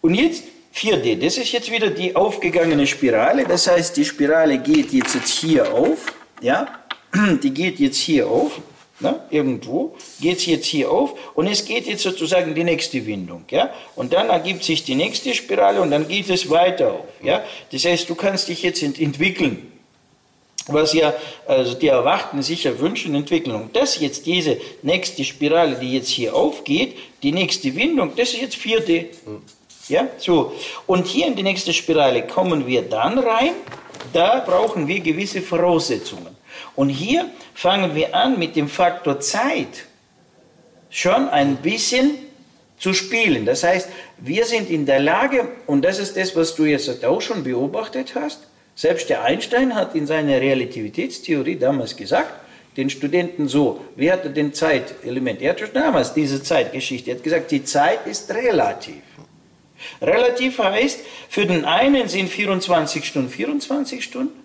und jetzt 4D, das ist jetzt wieder die aufgegangene Spirale. Das heißt, die Spirale geht jetzt, jetzt hier auf. Ja, die geht jetzt hier auf. Ne? Irgendwo geht es jetzt hier auf und es geht jetzt sozusagen die nächste Windung. Ja? Und dann ergibt sich die nächste Spirale und dann geht es weiter auf. Ja? Das heißt, du kannst dich jetzt entwickeln, was ja also die Erwachten sicher wünschen, Entwicklung. Und das jetzt diese nächste Spirale, die jetzt hier aufgeht, die nächste Windung, das ist jetzt 4D. Ja, so. Und hier in die nächste Spirale kommen wir dann rein, da brauchen wir gewisse Voraussetzungen. Und hier fangen wir an mit dem Faktor Zeit schon ein bisschen zu spielen. Das heißt, wir sind in der Lage, und das ist das, was du jetzt auch schon beobachtet hast, selbst der Einstein hat in seiner Relativitätstheorie damals gesagt, den Studenten so, wie hatte den Zeitelement? Er hat schon damals diese Zeitgeschichte, er hat gesagt, die Zeit ist relativ. Relativ heißt, für den einen sind 24 Stunden 24 Stunden,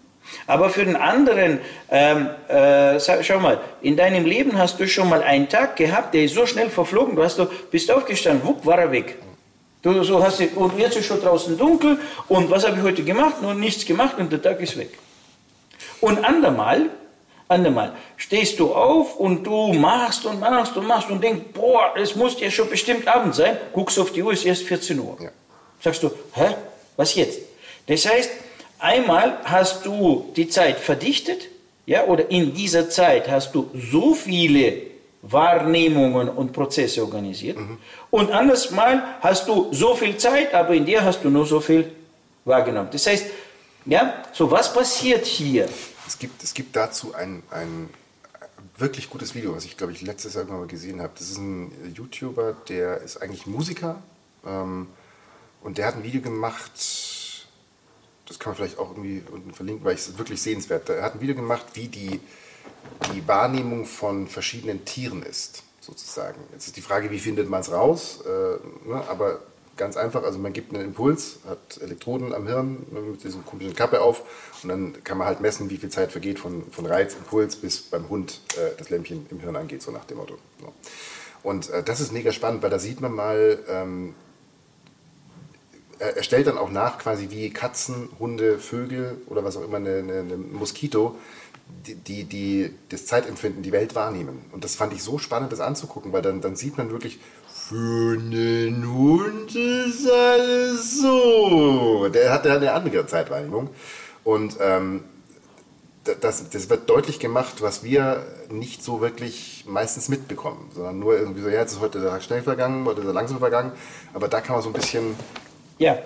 aber für den anderen, ähm, äh, schau mal, in deinem Leben hast du schon mal einen Tag gehabt, der ist so schnell verflogen, du hast, du bist aufgestanden, wupp, war er weg. Du so hast, und jetzt ist schon draußen dunkel und was habe ich heute gemacht? Nur nichts gemacht und der Tag ist weg. Und andermal Andermal stehst du auf und du machst und machst und machst und denkst, boah, es muss ja schon bestimmt Abend sein. Guckst auf die Uhr, es ist erst 14 Uhr. Ja. Sagst du, hä, was jetzt? Das heißt, einmal hast du die Zeit verdichtet, ja, oder in dieser Zeit hast du so viele Wahrnehmungen und Prozesse organisiert. Mhm. Und anderes Mal hast du so viel Zeit, aber in dir hast du nur so viel wahrgenommen. Das heißt, ja, so was passiert hier? Es gibt, es gibt dazu ein, ein wirklich gutes Video, was ich glaube ich letztes Jahr mal gesehen habe. Das ist ein YouTuber, der ist eigentlich Musiker ähm, und der hat ein Video gemacht, das kann man vielleicht auch irgendwie unten verlinken, weil ich es wirklich sehenswert. Er hat ein Video gemacht, wie die, die Wahrnehmung von verschiedenen Tieren ist, sozusagen. Jetzt ist die Frage, wie findet man es raus, äh, ne? aber ganz einfach, also man gibt einen Impuls, hat Elektroden am Hirn mit dieser komischen Kappe auf und dann kann man halt messen, wie viel Zeit vergeht von, von Reiz, Impuls bis beim Hund äh, das Lämpchen im Hirn angeht, so nach dem Motto. So. Und äh, das ist mega spannend, weil da sieht man mal, ähm, er stellt dann auch nach, quasi wie Katzen, Hunde, Vögel oder was auch immer, eine, eine, eine Moskito, die, die, die, das Zeitempfinden, die Welt wahrnehmen. Und das fand ich so spannend, das anzugucken, weil dann, dann sieht man wirklich, für einen Hund ist alles so. Der hat ja eine andere Zeitwahrnehmung. Und ähm, das, das wird deutlich gemacht, was wir nicht so wirklich meistens mitbekommen, sondern nur irgendwie so, ja, jetzt ist heute der Tag schnell vergangen, heute ist er langsam vergangen, aber da kann man so ein bisschen... Ja.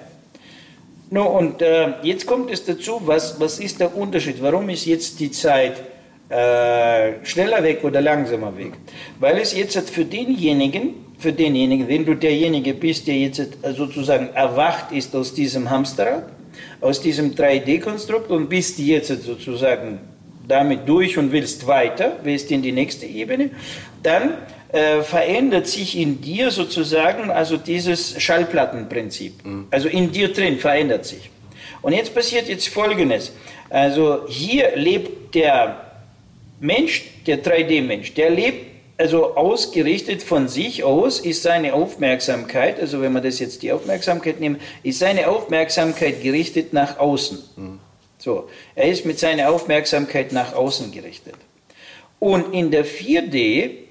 No, und äh, jetzt kommt es dazu, was, was ist der Unterschied? Warum ist jetzt die Zeit äh, schneller weg oder langsamer weg? Weil es jetzt für denjenigen, für denjenigen, wenn du derjenige bist, der jetzt sozusagen erwacht ist aus diesem Hamsterrad, aus diesem 3D-Konstrukt und bist jetzt sozusagen damit durch und willst weiter, willst in die nächste Ebene, dann äh, verändert sich in dir sozusagen also dieses Schallplattenprinzip. Mhm. Also in dir drin verändert sich. Und jetzt passiert jetzt Folgendes. Also hier lebt der Mensch, der 3D-Mensch, der lebt also ausgerichtet von sich aus ist seine Aufmerksamkeit, also wenn man das jetzt die Aufmerksamkeit nimmt, ist seine Aufmerksamkeit gerichtet nach außen. Mhm. So, er ist mit seiner Aufmerksamkeit nach außen gerichtet. Und in der 4D,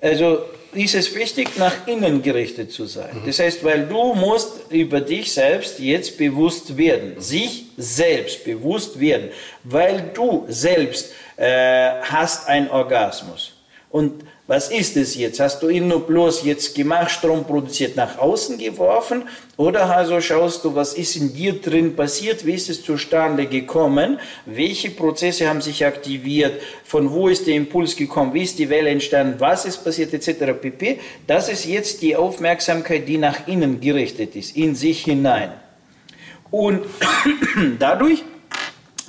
also ist es wichtig, nach innen gerichtet zu sein. Mhm. Das heißt, weil du musst über dich selbst jetzt bewusst werden, sich selbst bewusst werden, weil du selbst äh, hast einen Orgasmus. Und was ist es jetzt? Hast du ihn nur bloß jetzt gemacht, Strom produziert, nach außen geworfen? Oder also schaust du, was ist in dir drin passiert? Wie ist es zustande gekommen? Welche Prozesse haben sich aktiviert? Von wo ist der Impuls gekommen? Wie ist die Welle entstanden? Was ist passiert? Etc. pp. Das ist jetzt die Aufmerksamkeit, die nach innen gerichtet ist, in sich hinein. Und dadurch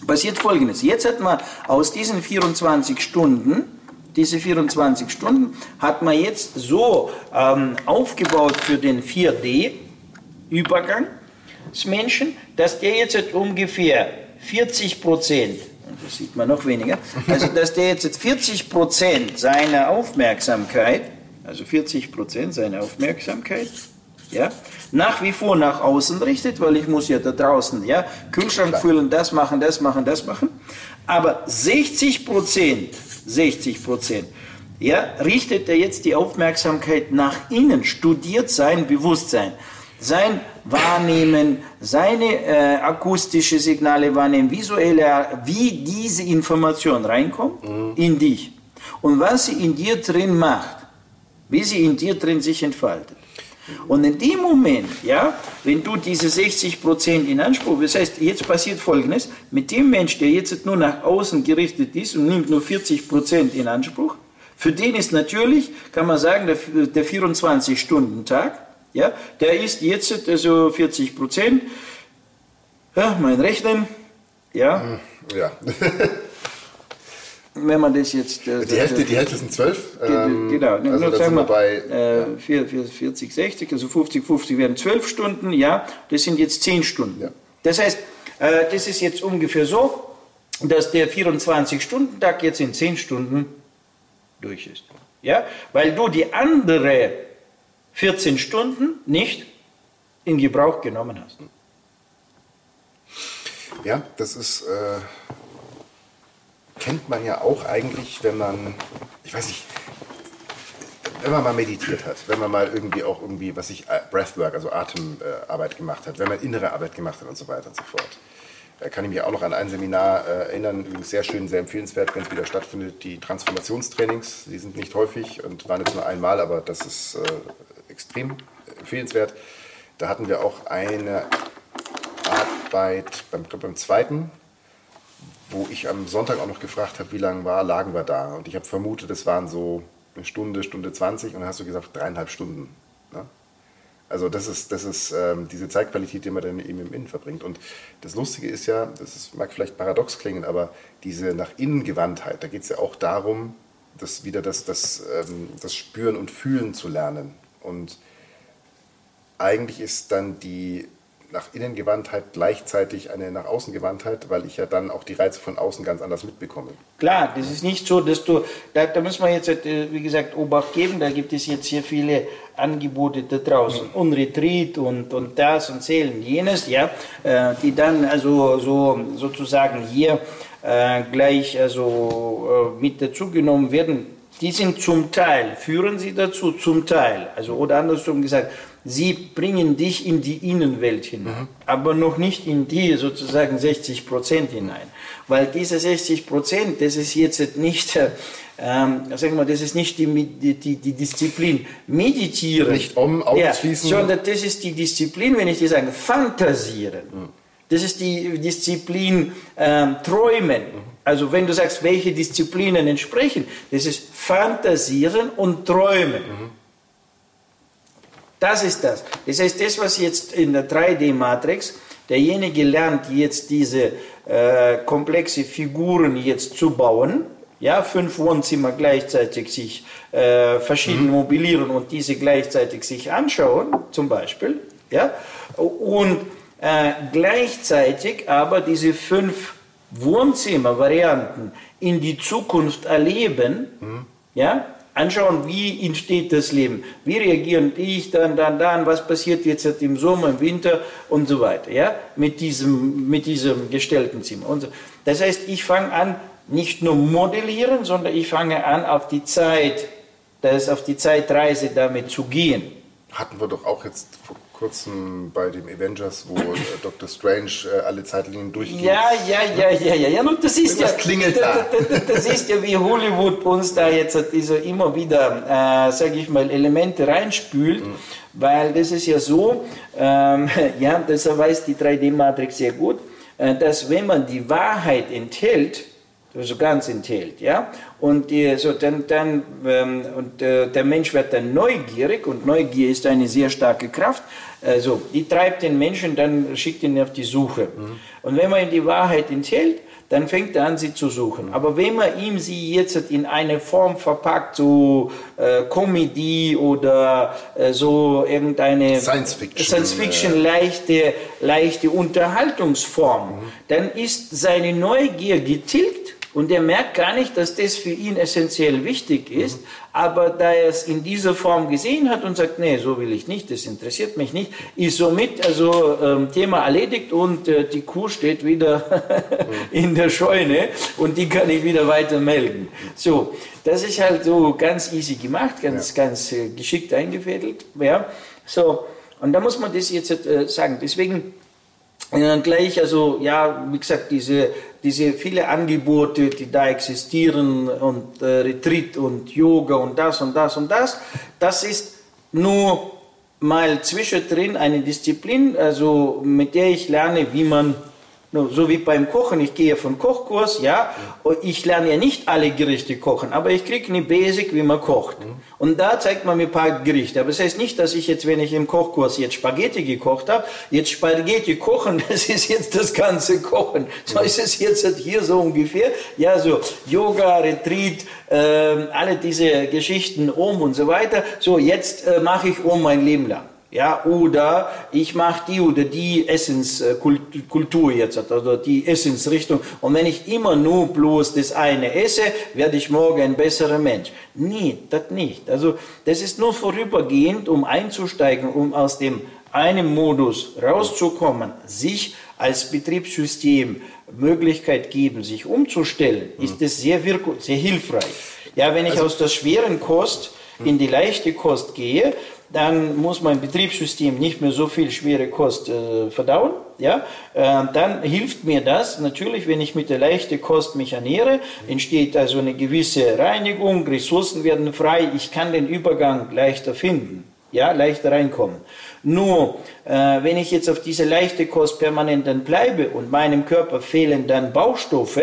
passiert Folgendes. Jetzt hat man aus diesen 24 Stunden diese 24 Stunden hat man jetzt so ähm, aufgebaut für den 4D-Übergang des Menschen, dass der jetzt ungefähr 40 Prozent, das sieht man noch weniger, also dass der jetzt 40 Prozent seiner Aufmerksamkeit, also 40 Prozent seiner Aufmerksamkeit, ja, nach wie vor nach außen richtet, weil ich muss ja da draußen, ja, Kühlschrank füllen, das machen, das machen, das machen, aber 60 Prozent 60 Prozent. Ja, richtet er jetzt die Aufmerksamkeit nach innen, studiert sein Bewusstsein, sein Wahrnehmen, seine äh, akustische Signale wahrnehmen, visuelle, wie diese Information reinkommt mhm. in dich und was sie in dir drin macht, wie sie in dir drin sich entfaltet. Und in dem Moment, ja, wenn du diese 60 Prozent in Anspruch, das heißt, jetzt passiert Folgendes, mit dem Mensch, der jetzt nur nach außen gerichtet ist und nimmt nur 40 Prozent in Anspruch, für den ist natürlich, kann man sagen, der, der 24-Stunden-Tag, ja, der ist jetzt also 40 Prozent, ja, mein Rechnen, ja. Ja. wenn man das jetzt. Äh, die, Hälfte, die Hälfte sind 12. Ähm, genau, also nur sagen wir bei äh, ja. 40, 60, also 50, 50 wären 12 Stunden, ja, das sind jetzt 10 Stunden. Ja. Das heißt, äh, das ist jetzt ungefähr so, dass der 24-Stunden-Tag jetzt in 10 Stunden durch ist. Ja, weil du die andere 14 Stunden nicht in Gebrauch genommen hast. Ja, das ist. Äh kennt man ja auch eigentlich, wenn man, ich weiß nicht, wenn man mal meditiert hat, wenn man mal irgendwie auch irgendwie, was ich, äh, Breathwork, also Atemarbeit gemacht hat, wenn man innere Arbeit gemacht hat und so weiter und so fort. Da kann ich mich auch noch an ein Seminar äh, erinnern, übrigens sehr schön, sehr empfehlenswert, wenn es wieder stattfindet, die Transformationstrainings. Die sind nicht häufig und waren jetzt nur einmal, aber das ist äh, extrem empfehlenswert. Da hatten wir auch eine Arbeit beim, beim zweiten, wo ich am Sonntag auch noch gefragt habe, wie lange war, lagen wir da. Und ich habe vermutet, es waren so eine Stunde, Stunde 20 und dann hast du gesagt dreieinhalb Stunden. Ne? Also das ist, das ist ähm, diese Zeitqualität, die man dann eben im Innen verbringt. Und das Lustige ist ja, das ist, mag vielleicht paradox klingen, aber diese nach innen Gewandtheit, da geht es ja auch darum, das wieder das, das, ähm, das Spüren und Fühlen zu lernen. Und eigentlich ist dann die nach innen Gewandtheit gleichzeitig eine nach außen Gewandtheit, weil ich ja dann auch die Reize von außen ganz anders mitbekomme. Klar, das ist nicht so, dass du, da, da muss man jetzt, äh, wie gesagt, Obacht geben, da gibt es jetzt hier viele Angebote da draußen mhm. und Retreat und, und das und Zählen, jenes, ja, äh, die dann also so sozusagen hier äh, gleich also äh, mit dazugenommen werden. Die sind zum Teil, führen sie dazu, zum Teil, also oder andersrum gesagt, sie bringen dich in die Innenwelt hinein, mhm. aber noch nicht in die sozusagen 60 Prozent hinein. Weil diese 60 Prozent, das ist jetzt nicht, ähm, sagen wir, das ist nicht die, die, die, Disziplin meditieren. Nicht um, ausschließen. Ja, sondern das ist die Disziplin, wenn ich dir sage, fantasieren. Mhm. Das ist die Disziplin ähm, träumen. Mhm. Also wenn du sagst, welche Disziplinen entsprechen, das ist fantasieren und träumen. Das ist das. Das heißt, das, was jetzt in der 3D-Matrix, derjenige lernt jetzt diese äh, komplexe Figuren jetzt zu bauen, ja, fünf Wohnzimmer gleichzeitig sich äh, verschieden mhm. mobilieren und diese gleichzeitig sich anschauen, zum Beispiel, ja, und äh, gleichzeitig aber diese fünf Wohnzimmer-Varianten in die Zukunft erleben, mhm. ja, anschauen, wie entsteht das Leben, wie reagieren ich dann, dann, dann, was passiert jetzt im Sommer, im Winter und so weiter, ja, mit diesem, mit diesem gestellten Zimmer. Und so. Das heißt, ich fange an, nicht nur modellieren, sondern ich fange an, auf die Zeit, das auf die Zeitreise damit zu gehen. Hatten wir doch auch jetzt kurzem bei dem Avengers, wo äh, Dr. Strange äh, alle Zeitlinien durchgeht. Ja, ja, ja, ja, ja. ja und das ist das ja, klingelt da. Das, ist ja wie Hollywood uns da jetzt diese immer wieder, äh, sage ich mal, Elemente reinspült, mhm. weil das ist ja so, ähm, ja, das weiß die 3D-Matrix sehr gut, äh, dass wenn man die Wahrheit enthält, so ganz enthält, ja. Und die, so dann, dann ähm, und äh, der Mensch wird dann neugierig und Neugier ist eine sehr starke Kraft. Also die treibt den Menschen, dann schickt ihn auf die Suche. Mhm. Und wenn man ihm die Wahrheit enthält, dann fängt er an, sie zu suchen. Mhm. Aber wenn man ihm sie jetzt in eine Form verpackt, so äh, Comedy oder äh, so irgendeine Science Fiction, Science -Fiction leichte, leichte Unterhaltungsform, mhm. dann ist seine Neugier getilgt und er merkt gar nicht, dass das für ihn essentiell wichtig ist, aber da er es in dieser Form gesehen hat und sagt, nee, so will ich nicht, das interessiert mich nicht, ist somit also ähm, Thema erledigt und äh, die Kuh steht wieder in der Scheune und die kann ich wieder weiter melden. So, das ist halt so ganz easy gemacht, ganz, ja. ganz äh, geschickt eingefädelt. Ja, so, und da muss man das jetzt äh, sagen. Deswegen äh, gleich, also ja, wie gesagt, diese, diese viele Angebote, die da existieren und äh, Retreat und Yoga und das und das und das, das ist nur mal zwischendrin eine Disziplin, also mit der ich lerne, wie man so wie beim Kochen, ich gehe vom Kochkurs, ja, und ich lerne ja nicht alle Gerichte kochen, aber ich kriege eine Basic, wie man kocht. Und da zeigt man mir ein paar Gerichte. Aber das heißt nicht, dass ich jetzt, wenn ich im Kochkurs jetzt Spaghetti gekocht habe, jetzt Spaghetti kochen, das ist jetzt das ganze Kochen. So ist es jetzt hier so ungefähr. Ja, so Yoga, Retreat, äh, alle diese Geschichten um und so weiter. So, jetzt äh, mache ich um mein Leben lang. Ja, oder ich mache die oder die Essenskultur jetzt, oder die Essensrichtung. Und wenn ich immer nur bloß das eine esse, werde ich morgen ein besserer Mensch. Nee, das nicht. Also, das ist nur vorübergehend, um einzusteigen, um aus dem einen Modus rauszukommen, sich als Betriebssystem Möglichkeit geben, sich umzustellen, mhm. ist das sehr, sehr hilfreich. Ja, wenn ich also, aus der schweren Kost in die leichte Kost gehe, dann muss mein Betriebssystem nicht mehr so viel schwere Kost äh, verdauen. Ja? Äh, dann hilft mir das natürlich, wenn ich mit der leichten Kost mich ernähre, entsteht also eine gewisse Reinigung, Ressourcen werden frei, ich kann den Übergang leichter finden, ja, leichter reinkommen. Nur, äh, wenn ich jetzt auf diese leichte Kost permanent dann bleibe und meinem Körper fehlen dann Baustoffe,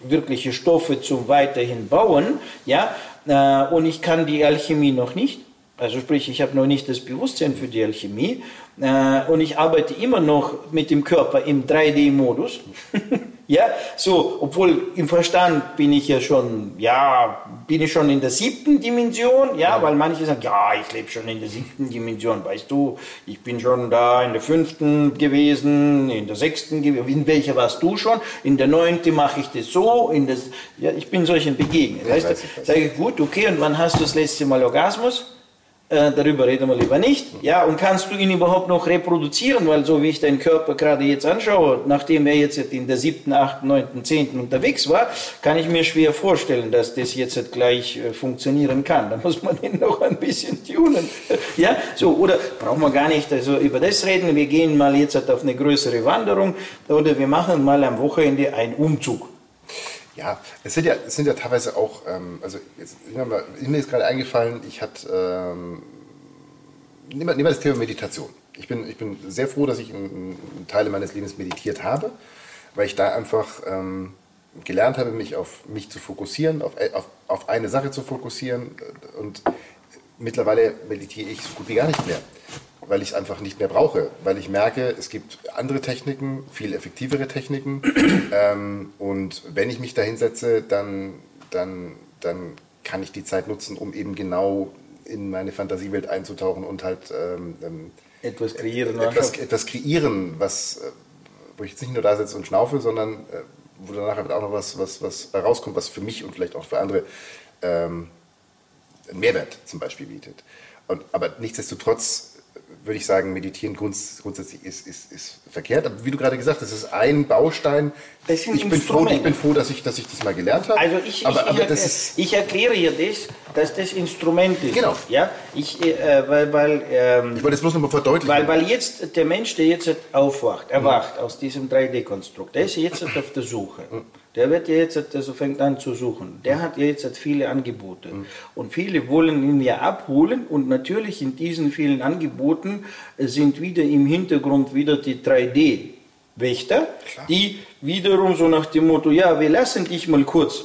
wirkliche Stoffe zum weiterhin bauen, ja, äh, und ich kann die Alchemie noch nicht, also sprich, ich habe noch nicht das Bewusstsein für die Alchemie äh, und ich arbeite immer noch mit dem Körper im 3D-Modus. ja, so, obwohl im Verstand bin ich ja schon, ja, bin ich schon in der siebten Dimension, ja, ja. weil manche sagen, ja, ich lebe schon in der siebten Dimension, weißt du, ich bin schon da in der fünften gewesen, in der sechsten gewesen, in welcher warst du schon? In der neunten mache ich das so, in das, ja, ich bin solchen begegnet. Ja, weißt du, sage ich, gut, okay, und wann hast du das letzte Mal Orgasmus? Äh, darüber reden wir lieber nicht. Ja, und kannst du ihn überhaupt noch reproduzieren? Weil so wie ich deinen Körper gerade jetzt anschaue, nachdem er jetzt in der siebten, achten, neunten, zehnten unterwegs war, kann ich mir schwer vorstellen, dass das jetzt gleich äh, funktionieren kann. Da muss man ihn noch ein bisschen tunen. Ja, so, oder brauchen wir gar nicht also über das reden. Wir gehen mal jetzt auf eine größere Wanderung oder wir machen mal am Wochenende einen Umzug. Ja, es sind ja, es sind ja teilweise auch, ähm, also jetzt, mir ist gerade eingefallen, ich hatte, ähm, nehmen, wir, nehmen wir das Thema Meditation. Ich bin, ich bin sehr froh, dass ich einen, Teile meines Lebens meditiert habe, weil ich da einfach ähm, gelernt habe, mich auf mich zu fokussieren, auf, auf, auf eine Sache zu fokussieren und mittlerweile meditiere ich so gut wie gar nicht mehr weil ich es einfach nicht mehr brauche, weil ich merke, es gibt andere Techniken, viel effektivere Techniken. ähm, und wenn ich mich da hinsetze, dann, dann, dann kann ich die Zeit nutzen, um eben genau in meine Fantasiewelt einzutauchen und halt ähm, ähm etwas kreieren. Etwas, etwas kreieren, was, äh, wo ich jetzt nicht nur da sitze und schnaufe, sondern äh, wo danach halt auch noch was, was, was rauskommt, was für mich und vielleicht auch für andere ähm, einen Mehrwert zum Beispiel bietet. Und, aber nichtsdestotrotz würde ich sagen, meditieren grunds grundsätzlich ist, ist, ist verkehrt. Aber wie du gerade gesagt hast, das ist ein Baustein. Ich bin, froh, ich bin froh, dass ich, dass ich das mal gelernt habe. Also ich, aber, ich, aber das ist ich erkläre hier das, dass das Instrument ist. Genau. Ja, ich, äh, weil, weil, ähm, ich wollte es bloß nochmal verdeutlichen. Weil, weil jetzt der Mensch, der jetzt aufwacht, erwacht mhm. aus diesem 3D-Konstrukt, der ist jetzt auf der Suche. Mhm. Der wird jetzt, also fängt an zu suchen. Der hat jetzt viele Angebote. Mhm. Und viele wollen ihn ja abholen. Und natürlich in diesen vielen Angeboten sind wieder im Hintergrund wieder die 3D-Wächter, die wiederum so nach dem Motto, ja, wir lassen dich mal kurz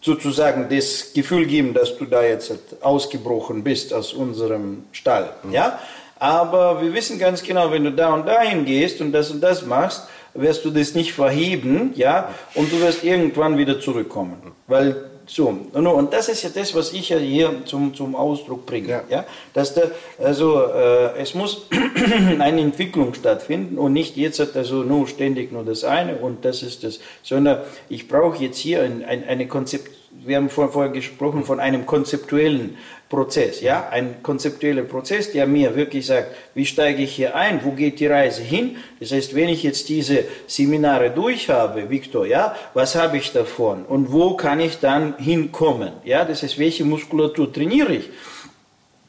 sozusagen das Gefühl geben, dass du da jetzt ausgebrochen bist aus unserem Stall. Mhm. Ja? Aber wir wissen ganz genau, wenn du da und dahin gehst und das und das machst, wirst du das nicht verheben, ja, und du wirst irgendwann wieder zurückkommen. Weil so, und das ist ja das, was ich ja hier zum, zum Ausdruck bringe. Ja. ja? Dass der, also, äh, es muss eine Entwicklung stattfinden und nicht jetzt also nur ständig nur das eine und das ist das, sondern ich brauche jetzt hier ein, ein, eine Konzept, wir haben vorher gesprochen von einem konzeptuellen Prozess, ja, ein konzeptueller Prozess, der mir wirklich sagt, wie steige ich hier ein, wo geht die Reise hin? Das heißt, wenn ich jetzt diese Seminare durch habe, Victor, ja, was habe ich davon und wo kann ich dann hinkommen? Ja, das heißt, welche Muskulatur trainiere ich?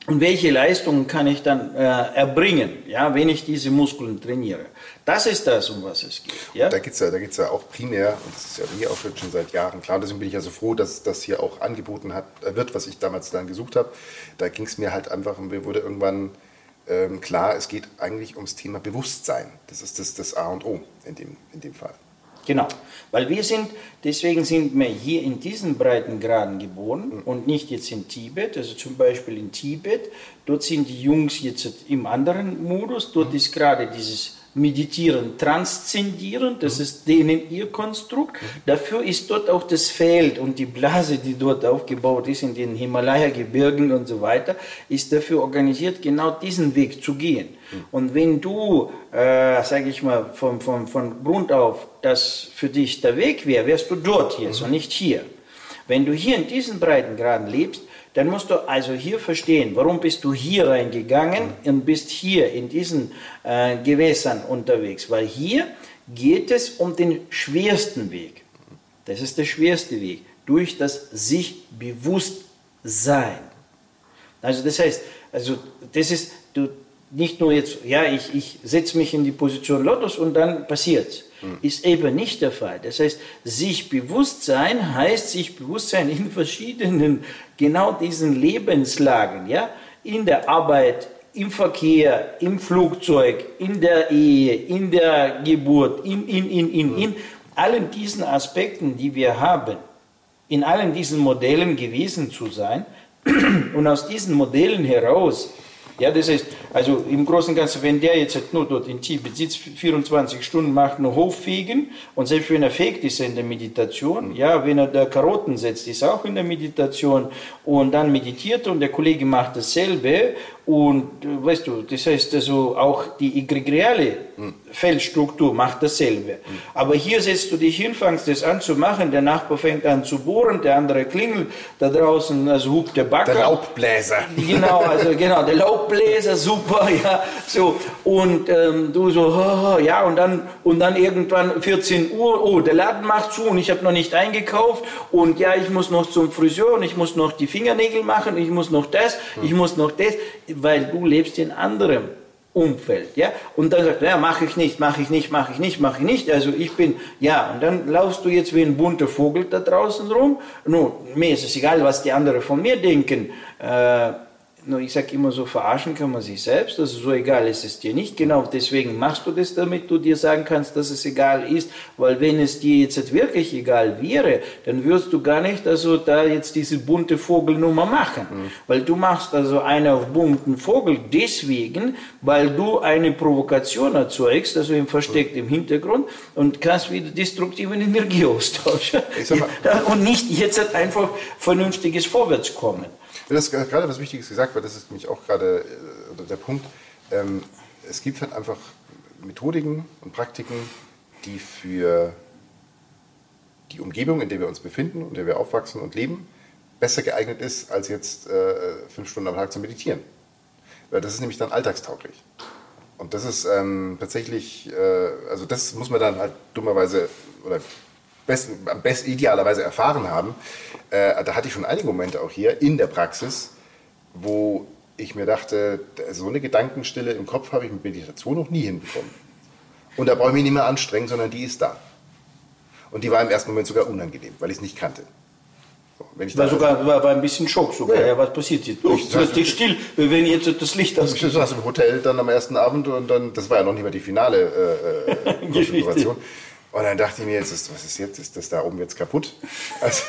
Und welche Leistungen kann ich dann äh, erbringen, ja, wenn ich diese Muskeln trainiere? Das ist das, um was es geht. Ja? Da geht es ja, ja auch primär, und das ist ja hier auch schon seit Jahren klar, deswegen bin ich ja so froh, dass das hier auch angeboten hat, äh, wird, was ich damals dann gesucht habe. Da ging es mir halt einfach, mir wurde irgendwann ähm, klar, es geht eigentlich ums Thema Bewusstsein. Das ist das, das A und O in dem, in dem Fall. Genau, weil wir sind, deswegen sind wir hier in diesen Breitengraden geboren und nicht jetzt in Tibet, also zum Beispiel in Tibet, dort sind die Jungs jetzt im anderen Modus, dort mhm. ist gerade dieses meditieren, transzendieren, das mhm. ist denen ihr Konstrukt. Mhm. Dafür ist dort auch das Feld und die Blase, die dort aufgebaut ist in den Himalaya-Gebirgen und so weiter, ist dafür organisiert, genau diesen Weg zu gehen. Mhm. Und wenn du, äh, sage ich mal, von, von, von Grund auf das für dich der Weg wäre, wärst du dort jetzt mhm. und nicht hier. Wenn du hier in diesen Breitengraden lebst, dann musst du also hier verstehen, warum bist du hier reingegangen und bist hier in diesen äh, Gewässern unterwegs. Weil hier geht es um den schwersten Weg. Das ist der schwerste Weg, durch das sich bewusst sein. Also das heißt, also das ist du, nicht nur jetzt, ja, ich, ich setze mich in die Position Lotus und dann passiert mhm. Ist eben nicht der Fall. Das heißt, sich bewusst sein heißt sich bewusst sein in verschiedenen, genau diesen Lebenslagen, ja, in der Arbeit, im Verkehr, im Flugzeug, in der Ehe, in der Geburt, in, in, in, in, in allen diesen Aspekten, die wir haben, in allen diesen Modellen gewesen zu sein und aus diesen Modellen heraus, ja, das heißt, also im Großen und Ganzen, wenn der jetzt nur dort in Tibet sitzt, 24 Stunden macht, nur hochfegen und selbst wenn er fegt, ist er in der Meditation. Ja, wenn er da Karotten setzt, ist er auch in der Meditation und dann meditiert und der Kollege macht dasselbe und weißt du, das heißt also auch die egregiale Feldstruktur macht dasselbe. Aber hier setzt du dich hin, fängst das an zu machen, der Nachbar fängt an zu bohren, der andere klingelt, da draußen also hupt der Backer. Der Laubbläser. Genau, also genau, der Laubbläser, super, ja, so. Und ähm, du so, oh, ja, und dann, und dann irgendwann 14 Uhr, oh, der Laden macht zu und ich habe noch nicht eingekauft. Und ja, ich muss noch zum Friseur und ich muss noch die Fingernägel machen, ich muss noch das, ich muss noch das weil du lebst in anderem Umfeld, ja, und dann sagt, ja, mache ich nicht, mache ich nicht, mache ich nicht, mache ich nicht, also ich bin, ja, und dann laufst du jetzt wie ein bunter Vogel da draußen rum, nun, mir ist es egal, was die anderen von mir denken, äh, ich sage immer so, verarschen kann man sich selbst, also so egal ist es dir nicht. Genau deswegen machst du das, damit du dir sagen kannst, dass es egal ist, weil wenn es dir jetzt wirklich egal wäre, dann würdest du gar nicht also da jetzt diese bunte Vogelnummer machen. Mhm. Weil du machst also einen auf bunten Vogel deswegen, weil du eine Provokation erzeugst, also im Versteckt im Hintergrund und kannst wieder destruktive Energie austauschen. Und nicht jetzt einfach vernünftiges Vorwärtskommen. Du hast gerade was Wichtiges gesagt, weil das ist nämlich auch gerade äh, der Punkt. Ähm, es gibt halt einfach Methodiken und Praktiken, die für die Umgebung, in der wir uns befinden, in der wir aufwachsen und leben, besser geeignet ist, als jetzt äh, fünf Stunden am Tag zu meditieren. Weil das ist nämlich dann alltagstauglich. Und das ist ähm, tatsächlich, äh, also das muss man dann halt dummerweise oder besten, am besten idealerweise erfahren haben, äh, da hatte ich schon einige Momente auch hier in der Praxis, wo ich mir dachte, so eine Gedankenstille im Kopf habe ich mit Meditation noch nie hinbekommen. Und da brauche ich mich nicht mehr anstrengen, sondern die ist da. Und die war im ersten Moment sogar unangenehm, weil ich es nicht kannte. So, wenn ich war sogar war, war ein bisschen Schock sogar. Ja, ja was passiert jetzt? Bist dich still, wir werden jetzt das Licht ausgeht. Du warst im Hotel dann am ersten Abend und dann, das war ja noch nicht mal die finale äh, äh Konfiguration. Und dann dachte ich mir, jetzt ist, was ist jetzt? Ist das da oben jetzt kaputt? Also,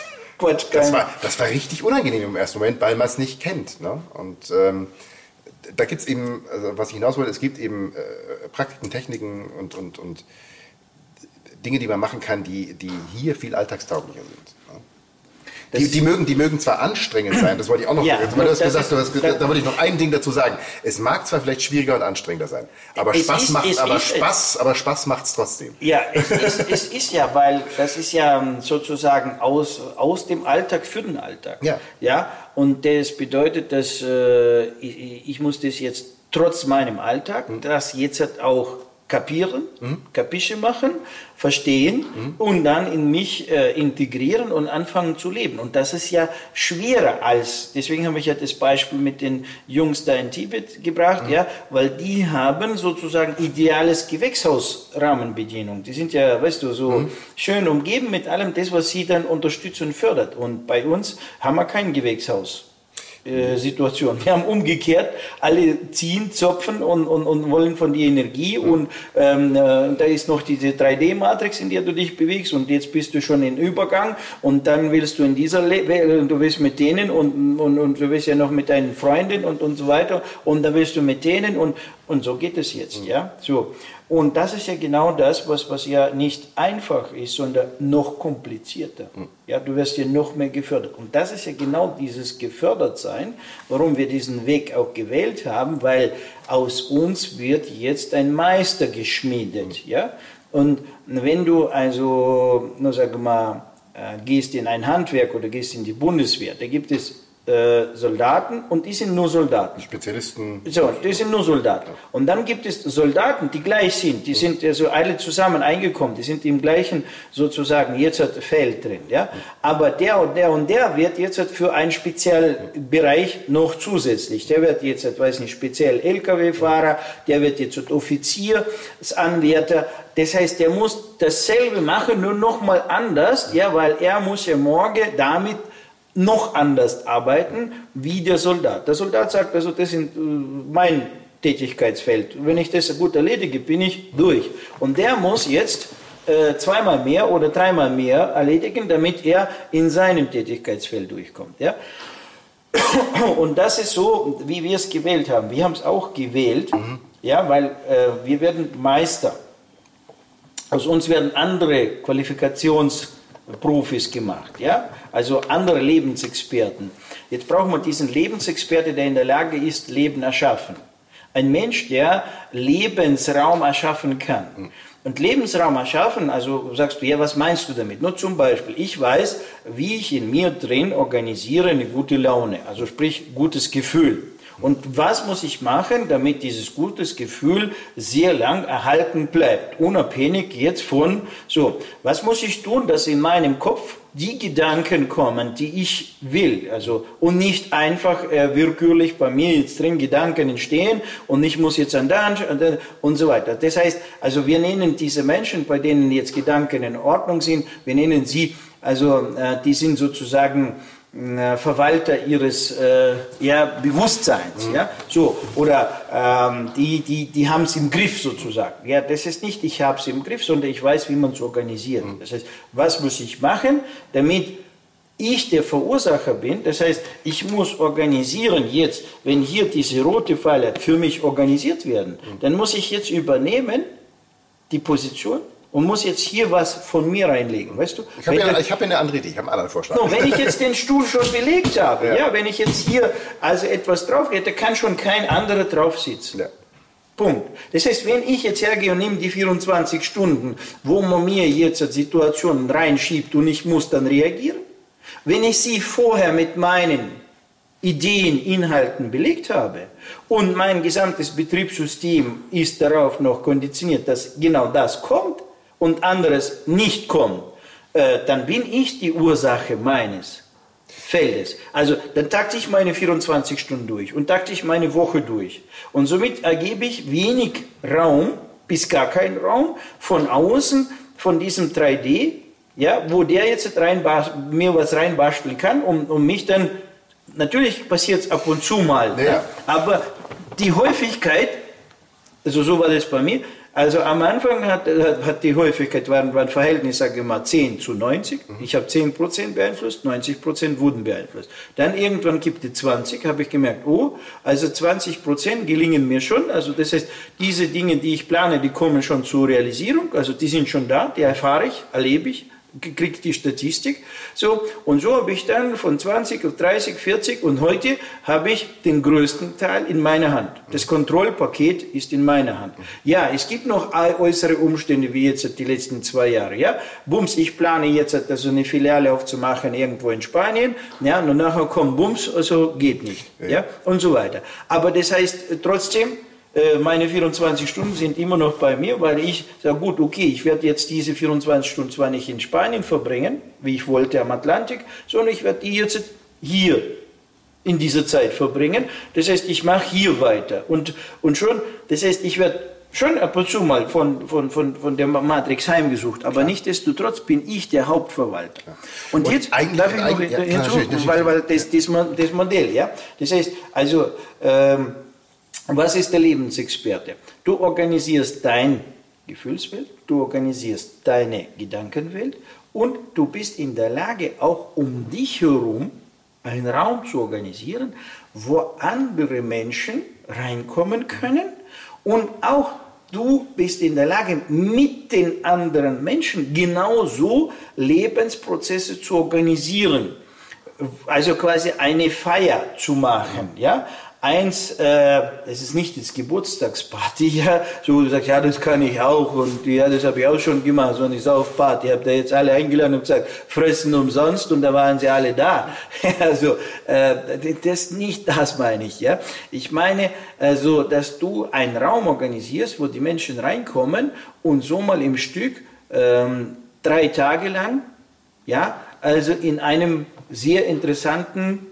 das, war, das war richtig unangenehm im ersten Moment, weil man es nicht kennt. Ne? Und ähm, da gibt es eben, also was ich hinaus wollte, es gibt eben äh, Praktiken, Techniken und, und, und Dinge, die man machen kann, die, die hier viel alltagstauglicher sind. Die, die, mögen, die mögen zwar anstrengend sein, das wollte ich auch noch ja, weil du hast gesagt, du hast, da, da wollte ich noch ein Ding dazu sagen. Es mag zwar vielleicht schwieriger und anstrengender sein, aber es Spaß ist, macht, aber ist, Spaß, aber Spaß macht's trotzdem. Ja, es ist, es ist ja, weil das ist ja ähm, sozusagen aus, aus dem Alltag für den Alltag. Ja. ja? Und das bedeutet, dass äh, ich, ich muss das jetzt trotz meinem Alltag, mhm. das jetzt auch kapieren, mhm. Kapische machen, verstehen mhm. und dann in mich äh, integrieren und anfangen zu leben. Und das ist ja schwerer als, deswegen habe ich ja das Beispiel mit den Jungs da in Tibet gebracht, mhm. ja, weil die haben sozusagen ideales Gewächshausrahmenbedienung. Die sind ja, weißt du, so schön umgeben mit allem das, was sie dann unterstützt und fördert. Und bei uns haben wir kein Gewächshaus. Äh, Situation. Wir haben umgekehrt, alle ziehen, zopfen und, und, und wollen von die Energie und ähm, äh, da ist noch diese 3D-Matrix, in der du dich bewegst und jetzt bist du schon in Übergang und dann willst du in dieser, Le du willst mit denen und, und, und du willst ja noch mit deinen Freunden und, und so weiter und dann willst du mit denen und, und so geht es jetzt, mhm. ja, so. Und das ist ja genau das, was, was ja nicht einfach ist, sondern noch komplizierter. Mhm. Ja, du wirst ja noch mehr gefördert. Und das ist ja genau dieses Gefördertsein, warum wir diesen Weg auch gewählt haben, weil aus uns wird jetzt ein Meister geschmiedet. Ja? Und wenn du also, nur sag mal, äh, gehst in ein Handwerk oder gehst in die Bundeswehr, da gibt es äh, Soldaten und die sind nur Soldaten. Spezialisten. So, die sind nur Soldaten. Und dann gibt es Soldaten, die gleich sind. Die sind also alle zusammen eingekommen. Die sind im gleichen sozusagen jetzt Feld drin. Ja? Aber der und der und der wird jetzt für einen Spezialbereich noch zusätzlich. Der wird jetzt, weiß nicht, speziell LKW-Fahrer, der wird jetzt Offiziersanwärter. Das heißt, der muss dasselbe machen, nur nochmal anders, ja, weil er muss ja morgen damit noch anders arbeiten wie der Soldat. Der Soldat sagt, also das ist äh, mein Tätigkeitsfeld. Wenn ich das gut erledige, bin ich durch. Und der muss jetzt äh, zweimal mehr oder dreimal mehr erledigen, damit er in seinem Tätigkeitsfeld durchkommt. Ja? Und das ist so, wie wir es gewählt haben. Wir haben es auch gewählt, mhm. ja, weil äh, wir werden Meister. Aus uns werden andere Qualifikationsprofis gemacht. Ja? Also andere Lebensexperten. Jetzt brauchen wir diesen Lebensexperte, der in der Lage ist, Leben erschaffen. Ein Mensch, der Lebensraum erschaffen kann. Und Lebensraum erschaffen, also sagst du, ja, was meinst du damit? Nur zum Beispiel, ich weiß, wie ich in mir drin organisiere eine gute Laune, also sprich gutes Gefühl. Und was muss ich machen, damit dieses gutes Gefühl sehr lang erhalten bleibt, unabhängig jetzt von, so, was muss ich tun, dass in meinem Kopf die Gedanken kommen, die ich will, also und nicht einfach äh, willkürlich bei mir jetzt drin Gedanken entstehen und ich muss jetzt an da und so weiter. Das heißt, also wir nennen diese Menschen, bei denen jetzt Gedanken in Ordnung sind, wir nennen sie, also äh, die sind sozusagen Verwalter ihres äh, ja, Bewusstseins. Mhm. Ja? So, oder ähm, die, die, die haben es im Griff sozusagen. Ja, das ist nicht, ich habe es im Griff, sondern ich weiß, wie man es organisiert. Mhm. Das heißt, was muss ich machen, damit ich der Verursacher bin. Das heißt, ich muss organisieren jetzt, wenn hier diese rote Pfeile für mich organisiert werden, mhm. dann muss ich jetzt übernehmen die Position und muss jetzt hier was von mir reinlegen, weißt du? Ich habe ja, hab ja eine andere Idee, ich habe einen anderen Vorschlag. No, wenn ich jetzt den Stuhl schon belegt habe, ja. ja wenn ich jetzt hier also etwas drauf hätte, kann schon kein anderer drauf sitzen. Ja. Punkt. Das heißt, wenn ich jetzt hergehe und nehme die 24 Stunden, wo man mir jetzt Situationen reinschiebt und ich muss dann reagieren, wenn ich sie vorher mit meinen Ideen, Inhalten belegt habe und mein gesamtes Betriebssystem ist darauf noch konditioniert, dass genau das kommt, und anderes nicht kommt, äh, dann bin ich die Ursache meines Feldes. Also dann takte ich meine 24 Stunden durch und takte ich meine Woche durch. Und somit ergebe ich wenig Raum, bis gar keinen Raum von außen, von diesem 3D, ja, wo der jetzt rein, mir was reinbasteln kann, um, um mich dann, natürlich passiert es ab und zu mal, ja. Ja, aber die Häufigkeit, also so war das bei mir, also am Anfang hat, hat die Häufigkeit, waren, waren Verhältnis, sage ich mal, 10 zu 90. Mhm. Ich habe 10% beeinflusst, 90% wurden beeinflusst. Dann irgendwann gibt es 20, habe ich gemerkt, oh, also 20% gelingen mir schon. Also das heißt, diese Dinge, die ich plane, die kommen schon zur Realisierung. Also die sind schon da, die erfahre ich, erlebe ich kriegt die Statistik. So, und so habe ich dann von 20 auf 30, 40 und heute habe ich den größten Teil in meiner Hand. Das Kontrollpaket ist in meiner Hand. Ja, es gibt noch äußere Umstände wie jetzt die letzten zwei Jahre. Ja, Bums, ich plane jetzt also eine Filiale aufzumachen irgendwo in Spanien. Ja, und nachher kommt Bums, also geht nicht. Ja, und so weiter. Aber das heißt trotzdem, meine 24 Stunden sind immer noch bei mir, weil ich sage, gut, okay, ich werde jetzt diese 24 Stunden zwar nicht in Spanien verbringen, wie ich wollte am Atlantik, sondern ich werde die jetzt hier in dieser Zeit verbringen. Das heißt, ich mache hier weiter. Und, und schon, das heißt, ich werde schon ab und zu mal von, von, von, von der Matrix heimgesucht, aber nichtsdestotrotz bin ich der Hauptverwalter. Ja. Und, und, jetzt darf ich noch ja, hinzu, weil, weil das, das, das Modell, ja, das heißt, also, ähm, was ist der Lebensexperte? Du organisierst dein Gefühlswelt, du organisierst deine Gedankenwelt und du bist in der Lage, auch um dich herum einen Raum zu organisieren, wo andere Menschen reinkommen können und auch du bist in der Lage, mit den anderen Menschen genauso Lebensprozesse zu organisieren. Also quasi eine Feier zu machen, ja? Eins, äh, es ist nicht das Geburtstagsparty, ja, so du sagst, ja, das kann ich auch und ja, das habe ich auch schon gemacht, so eine Saufparty, habt ihr jetzt alle eingeladen und gesagt, fressen umsonst und da waren sie alle da. also, äh, das nicht das meine ich, ja. Ich meine, also, dass du einen Raum organisierst, wo die Menschen reinkommen und so mal im Stück ähm, drei Tage lang, ja, also in einem sehr interessanten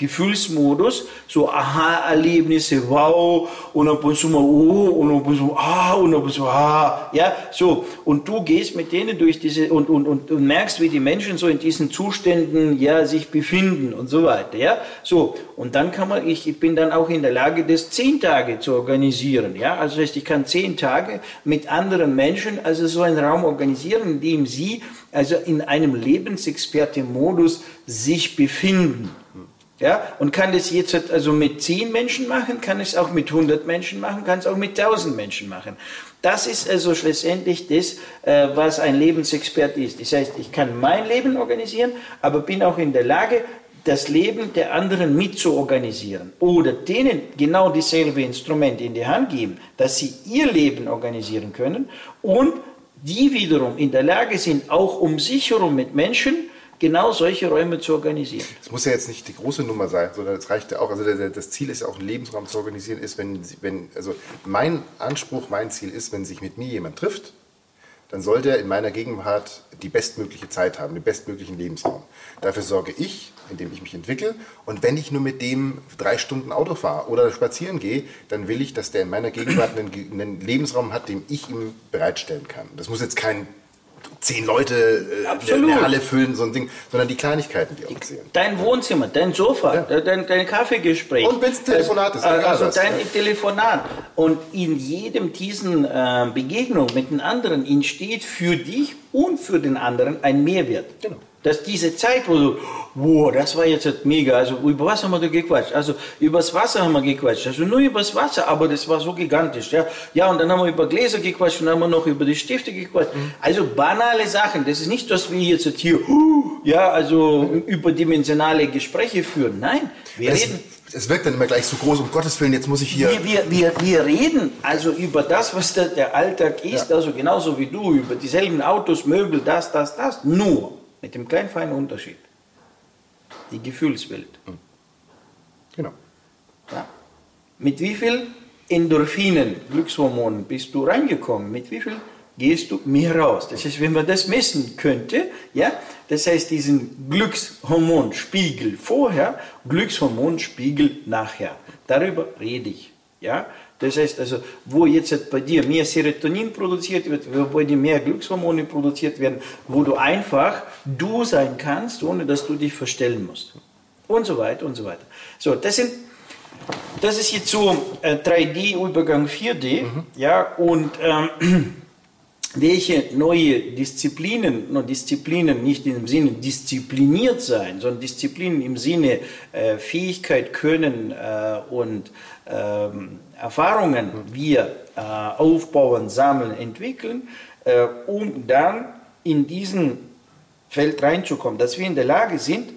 Gefühlsmodus, so Aha-Erlebnisse, wow, und ab und zu mal, oh, und ab und zu, ah, und ab und zu, ah, ja, so. Und du gehst mit denen durch diese, und, und, und, und merkst, wie die Menschen so in diesen Zuständen, ja, sich befinden und so weiter, ja, so. Und dann kann man, ich, ich bin dann auch in der Lage, das zehn Tage zu organisieren, ja, also das heißt, ich kann zehn Tage mit anderen Menschen, also so einen Raum organisieren, in dem sie, also in einem Lebensexperte-Modus sich befinden. Ja, und kann das jetzt also mit 10 Menschen machen, kann es auch mit 100 Menschen machen, kann es auch mit 1000 Menschen machen. Das ist also schlussendlich das, äh, was ein Lebensexperte ist. Das heißt, ich kann mein Leben organisieren, aber bin auch in der Lage, das Leben der anderen mitzuorganisieren oder denen genau dieselbe Instrumente in die Hand geben, dass sie ihr Leben organisieren können und die wiederum in der Lage sind, auch um sich herum mit Menschen genau solche Räume zu organisieren. Es muss ja jetzt nicht die große Nummer sein, sondern es reicht ja auch, also das Ziel ist ja auch, einen Lebensraum zu organisieren, ist, wenn, wenn, also mein Anspruch, mein Ziel ist, wenn sich mit mir jemand trifft, dann sollte er in meiner Gegenwart die bestmögliche Zeit haben, den bestmöglichen Lebensraum. Dafür sorge ich, indem ich mich entwickle. Und wenn ich nur mit dem drei Stunden Auto fahre oder spazieren gehe, dann will ich, dass der in meiner Gegenwart einen, einen Lebensraum hat, den ich ihm bereitstellen kann. Das muss jetzt kein zehn Leute äh, eine Halle füllen, so ein Ding, sondern die Kleinigkeiten, die auch zählen. Dein Wohnzimmer, dein Sofa, ja. dein, dein Kaffeegespräch. Und wenn es ein Telefonat ist. Also, also dein ja. Telefonat. Und in jedem diesen äh, Begegnung mit den anderen entsteht für dich und für den anderen ein Mehrwert. Genau dass diese Zeit, wo du, wow, das war jetzt mega, also über was haben wir da gequatscht? Also übers Wasser haben wir gequatscht, also nur übers Wasser, aber das war so gigantisch, ja. Ja, und dann haben wir über Gläser gequatscht und dann haben wir noch über die Stifte gequatscht. Mhm. Also banale Sachen, das ist nicht, dass wir jetzt hier, ja, also überdimensionale Gespräche führen, nein, wir das reden es wirkt dann immer gleich so groß, um Gottes Willen, jetzt muss ich hier. Wir, wir, wir, wir reden also über das, was der, der Alltag ist, ja. also genauso wie du, über dieselben Autos, Möbel, das, das, das. Nur mit dem kleinen feinen Unterschied. Die Gefühlswelt. Hm. Genau. Ja. Mit wie viel Endorphinen, Glückshormonen bist du reingekommen? Mit wie viel gehst du mehr raus? Das heißt, wenn man das messen könnte, ja, das heißt diesen Glückshormonspiegel vorher, Glückshormonspiegel nachher. Darüber rede ich. Ja? Das heißt also, wo jetzt bei dir mehr Serotonin produziert wird, wo bei dir mehr Glückshormone produziert werden, wo du einfach du sein kannst, ohne dass du dich verstellen musst. Und so weiter und so weiter. So, das sind das ist jetzt so äh, 3D-Übergang 4D, mhm. ja, und ähm, welche neue Disziplinen, no, Disziplinen nicht im Sinne diszipliniert sein, sondern Disziplinen im Sinne äh, Fähigkeit, Können äh, und ähm, Erfahrungen wir äh, aufbauen, sammeln, entwickeln, äh, um dann in diesen Feld reinzukommen, dass wir in der Lage sind,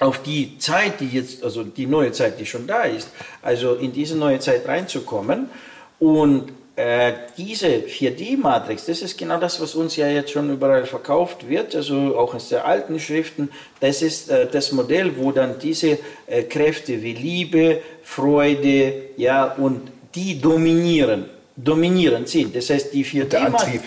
auf die Zeit, die jetzt, also die neue Zeit, die schon da ist, also in diese neue Zeit reinzukommen und äh, diese 4D-Matrix, das ist genau das, was uns ja jetzt schon überall verkauft wird, also auch aus der alten Schriften. Das ist äh, das Modell, wo dann diese äh, Kräfte wie Liebe, Freude, ja, und die dominieren dominierend sind. Das heißt, die 4D-Matrix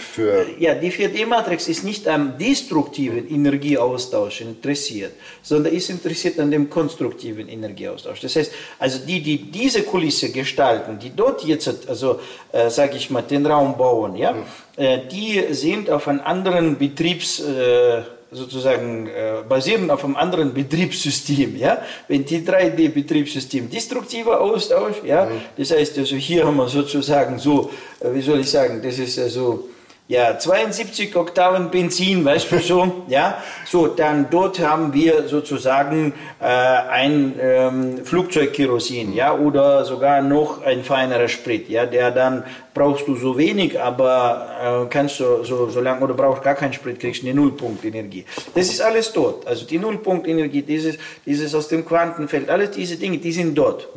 ja, die 4D-Matrix ist nicht am destruktiven Energieaustausch interessiert, sondern ist interessiert an dem konstruktiven Energieaustausch. Das heißt, also die, die diese Kulisse gestalten, die dort jetzt, also äh, sage ich mal, den Raum bauen, ja, mhm. äh, die sind auf einen anderen Betriebs äh, sozusagen äh, basieren auf einem anderen Betriebssystem. Ja? Wenn die 3D-Betriebssystem destruktiver austauscht, ja? Mhm. das heißt also hier haben wir sozusagen so, äh, wie soll ich sagen, das ist also ja, 72 Oktaven Benzin, weißt du so, ja, so, dann dort haben wir sozusagen äh, ein ähm, Flugzeugkerosin, ja, oder sogar noch ein feinerer Sprit, ja, der dann brauchst du so wenig, aber äh, kannst du so, so lange oder brauchst gar keinen Sprit, kriegst du eine Nullpunktenergie. Das ist alles dort, also die Nullpunktenergie, dieses, dieses aus dem Quantenfeld, alles diese Dinge, die sind dort.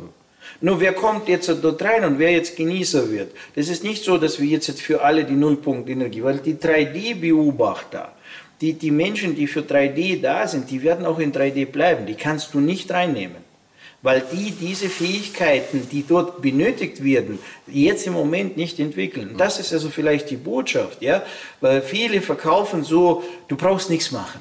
Nur wer kommt jetzt dort rein und wer jetzt Genießer wird? Das ist nicht so, dass wir jetzt für alle die Nullpunktenergie, weil die 3D-Beobachter, die, die Menschen, die für 3D da sind, die werden auch in 3D bleiben. Die kannst du nicht reinnehmen. Weil die diese Fähigkeiten, die dort benötigt werden, jetzt im Moment nicht entwickeln. Das ist also vielleicht die Botschaft, ja? Weil viele verkaufen so, du brauchst nichts machen.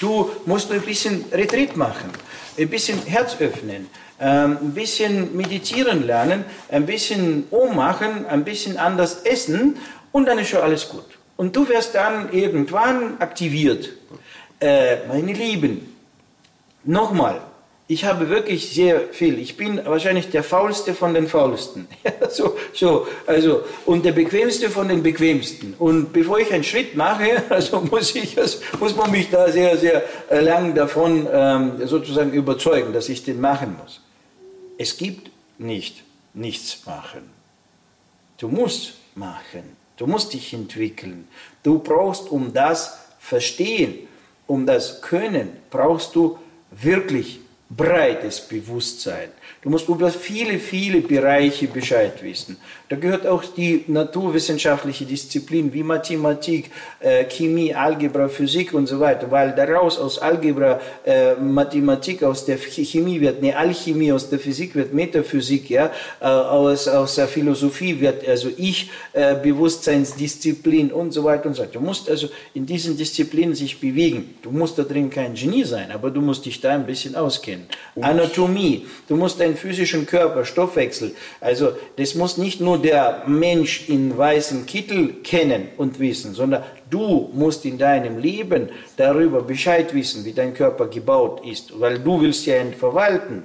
Du musst nur ein bisschen Retreat machen, ein bisschen Herz öffnen, ein bisschen meditieren lernen, ein bisschen ummachen, ein bisschen anders essen und dann ist schon alles gut. Und du wirst dann irgendwann aktiviert. Äh, meine Lieben, nochmal, ich habe wirklich sehr viel. Ich bin wahrscheinlich der faulste von den faulsten. so, so, also, und der bequemste von den bequemsten. Und bevor ich einen Schritt mache, also muss, ich, also muss man mich da sehr, sehr äh, lang davon ähm, sozusagen überzeugen, dass ich den machen muss. Es gibt nicht nichts machen. Du musst machen. Du musst dich entwickeln. Du brauchst, um das verstehen, um das können, brauchst du wirklich breites Bewusstsein. Du musst über viele, viele Bereiche Bescheid wissen. Da gehört auch die naturwissenschaftliche Disziplin wie Mathematik, äh, Chemie, Algebra, Physik und so weiter, weil daraus aus Algebra, äh, Mathematik, aus der Chemie wird eine Alchemie, aus der Physik wird Metaphysik, ja, äh, aus, aus der Philosophie wird also Ich, äh, Bewusstseinsdisziplin und so weiter und so weiter. Du musst also in diesen Disziplinen sich bewegen. Du musst da drin kein Genie sein, aber du musst dich da ein bisschen auskennen. Anatomie, du musst ein deinen physischen Körper, Stoffwechsel. Also das muss nicht nur der Mensch in weißem Kittel kennen und wissen, sondern du musst in deinem Leben darüber Bescheid wissen, wie dein Körper gebaut ist, weil du willst ja ihn verwalten.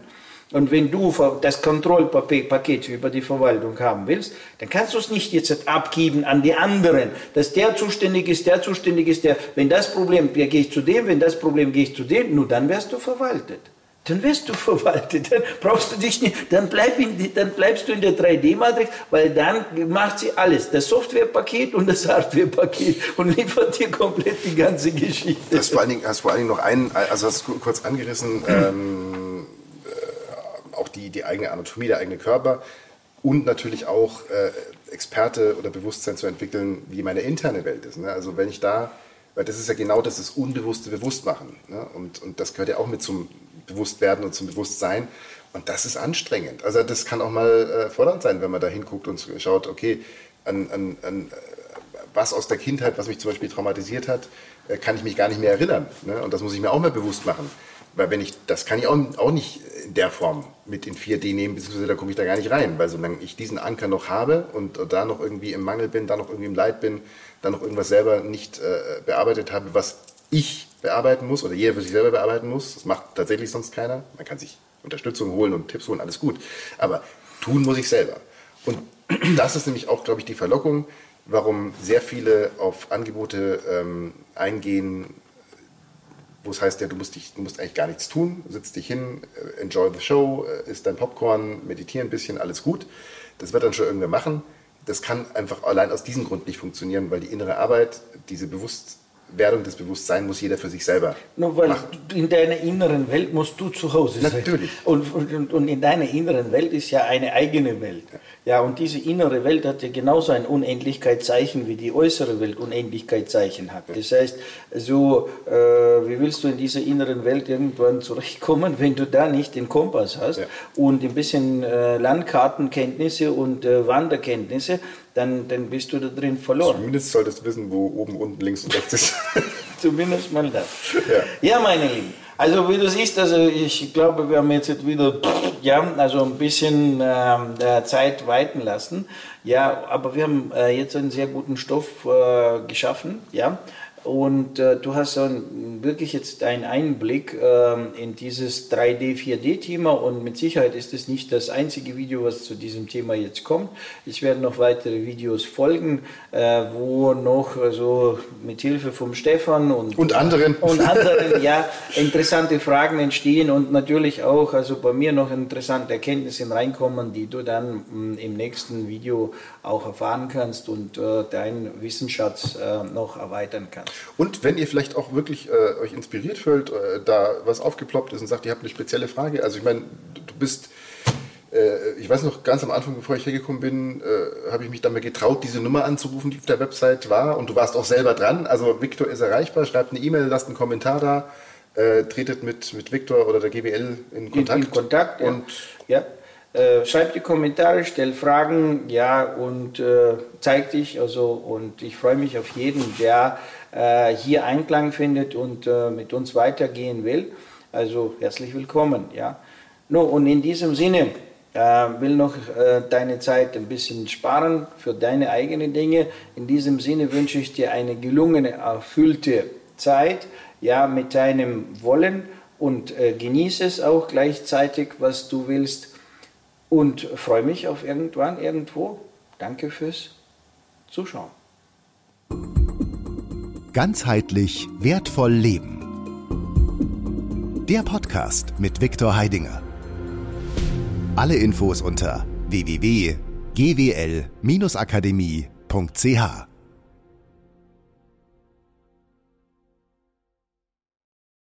Und wenn du das Kontrollpaket über die Verwaltung haben willst, dann kannst du es nicht jetzt abgeben an die anderen, dass der zuständig ist, der zuständig ist, der, wenn das Problem, gehe ich zu dem, wenn das Problem, gehe ich zu dem, nur dann wirst du verwaltet dann wirst du verwaltet. Dann brauchst du dich nicht, dann, bleib in, dann bleibst du in der 3D-Matrix, weil dann macht sie alles. Das Softwarepaket und das Hardwarepaket und liefert dir komplett die ganze Geschichte. Das vor allen Dingen, hast vor allen Dingen noch einen, also hast du kurz angerissen, ähm, äh, auch die, die eigene Anatomie, der eigene Körper und natürlich auch äh, Experte oder Bewusstsein zu entwickeln, wie meine interne Welt ist. Ne? Also wenn ich da weil das ist ja genau das, das Unbewusste bewusst machen. Ne? Und, und das gehört ja auch mit zum Bewusstwerden und zum Bewusstsein. Und das ist anstrengend. Also das kann auch mal äh, fordernd sein, wenn man da hinguckt und schaut, okay, an, an, an was aus der Kindheit, was mich zum Beispiel traumatisiert hat, äh, kann ich mich gar nicht mehr erinnern. Ne? Und das muss ich mir auch mal bewusst machen. Weil wenn ich, das kann ich auch, auch nicht in der Form mit in 4D nehmen, beziehungsweise da komme ich da gar nicht rein. Weil solange ich diesen Anker noch habe und da noch irgendwie im Mangel bin, da noch irgendwie im Leid bin, dann noch irgendwas selber nicht äh, bearbeitet habe, was ich bearbeiten muss oder jeder für sich selber bearbeiten muss. Das macht tatsächlich sonst keiner. Man kann sich Unterstützung holen und Tipps holen, alles gut. Aber tun muss ich selber. Und das ist nämlich auch, glaube ich, die Verlockung, warum sehr viele auf Angebote ähm, eingehen, wo es heißt, ja, du musst, dich, du musst eigentlich gar nichts tun, sitzt dich hin, äh, enjoy the show, äh, isst dein Popcorn, meditiere ein bisschen, alles gut. Das wird dann schon irgendwer machen das kann einfach allein aus diesem Grund nicht funktionieren, weil die innere Arbeit, diese Bewusst Werdung des Bewusstseins muss jeder für sich selber Nur weil machen. in deiner inneren Welt musst du zu Hause sein. Natürlich. Und, und, und in deiner inneren Welt ist ja eine eigene Welt. Ja, und diese innere Welt hat ja genauso ein Unendlichkeitszeichen, wie die äußere Welt Unendlichkeitszeichen hat. Das heißt, so, äh, wie willst du in dieser inneren Welt irgendwann zurechtkommen, wenn du da nicht den Kompass hast ja. und ein bisschen äh, Landkartenkenntnisse und äh, Wanderkenntnisse, dann, dann bist du da drin verloren. Zumindest solltest du wissen, wo oben, unten, links und rechts ist. Zumindest mal das. Ja. ja, meine Lieben. Also wie du siehst, also ich glaube, wir haben jetzt wieder ja, also ein bisschen äh, Zeit weiten lassen. Ja, aber wir haben äh, jetzt einen sehr guten Stoff äh, geschaffen. Ja, Und äh, du hast so wirklich jetzt einen Einblick äh, in dieses 3D, 4D-Thema und mit Sicherheit ist es nicht das einzige Video, was zu diesem Thema jetzt kommt. Es werden noch weitere Videos folgen, äh, wo noch so mit Hilfe vom Stefan und, und anderen, und anderen ja, interessante Fragen entstehen und natürlich auch also bei mir noch interessante Erkenntnisse reinkommen, die du dann mh, mm, im nächsten Video auch erfahren kannst und äh, deinen Wissensschatz äh, noch erweitern kannst. Und wenn ihr vielleicht auch wirklich äh, euch inspiriert fühlt, äh, da was aufgeploppt ist und sagt, ihr habt eine spezielle Frage, also ich meine, du bist äh, ich weiß noch, ganz am Anfang, bevor ich hergekommen bin, äh, habe ich mich damit getraut, diese Nummer anzurufen, die auf der Website war. Und du warst auch selber dran. Also Viktor ist erreichbar, schreibt eine E-Mail, lasst einen Kommentar da, äh, tretet mit, mit Viktor oder der GWL in Kontakt. In, in Kontakt, und ja. Äh, schreibt die Kommentare, stellt Fragen, ja, und äh, zeigt dich. Also, und ich freue mich auf jeden, der äh, hier Einklang findet und äh, mit uns weitergehen will. Also herzlich willkommen, ja. No, und in diesem Sinne äh, will noch deine Zeit ein bisschen sparen für deine eigenen Dinge. In diesem Sinne wünsche ich dir eine gelungene, erfüllte Zeit, ja, mit deinem Wollen und genieße es auch gleichzeitig, was du willst und freue mich auf irgendwann, irgendwo. Danke fürs Zuschauen. Ganzheitlich wertvoll leben. Der Podcast mit Viktor Heidinger. Alle Infos unter www.gwl-akademie.ch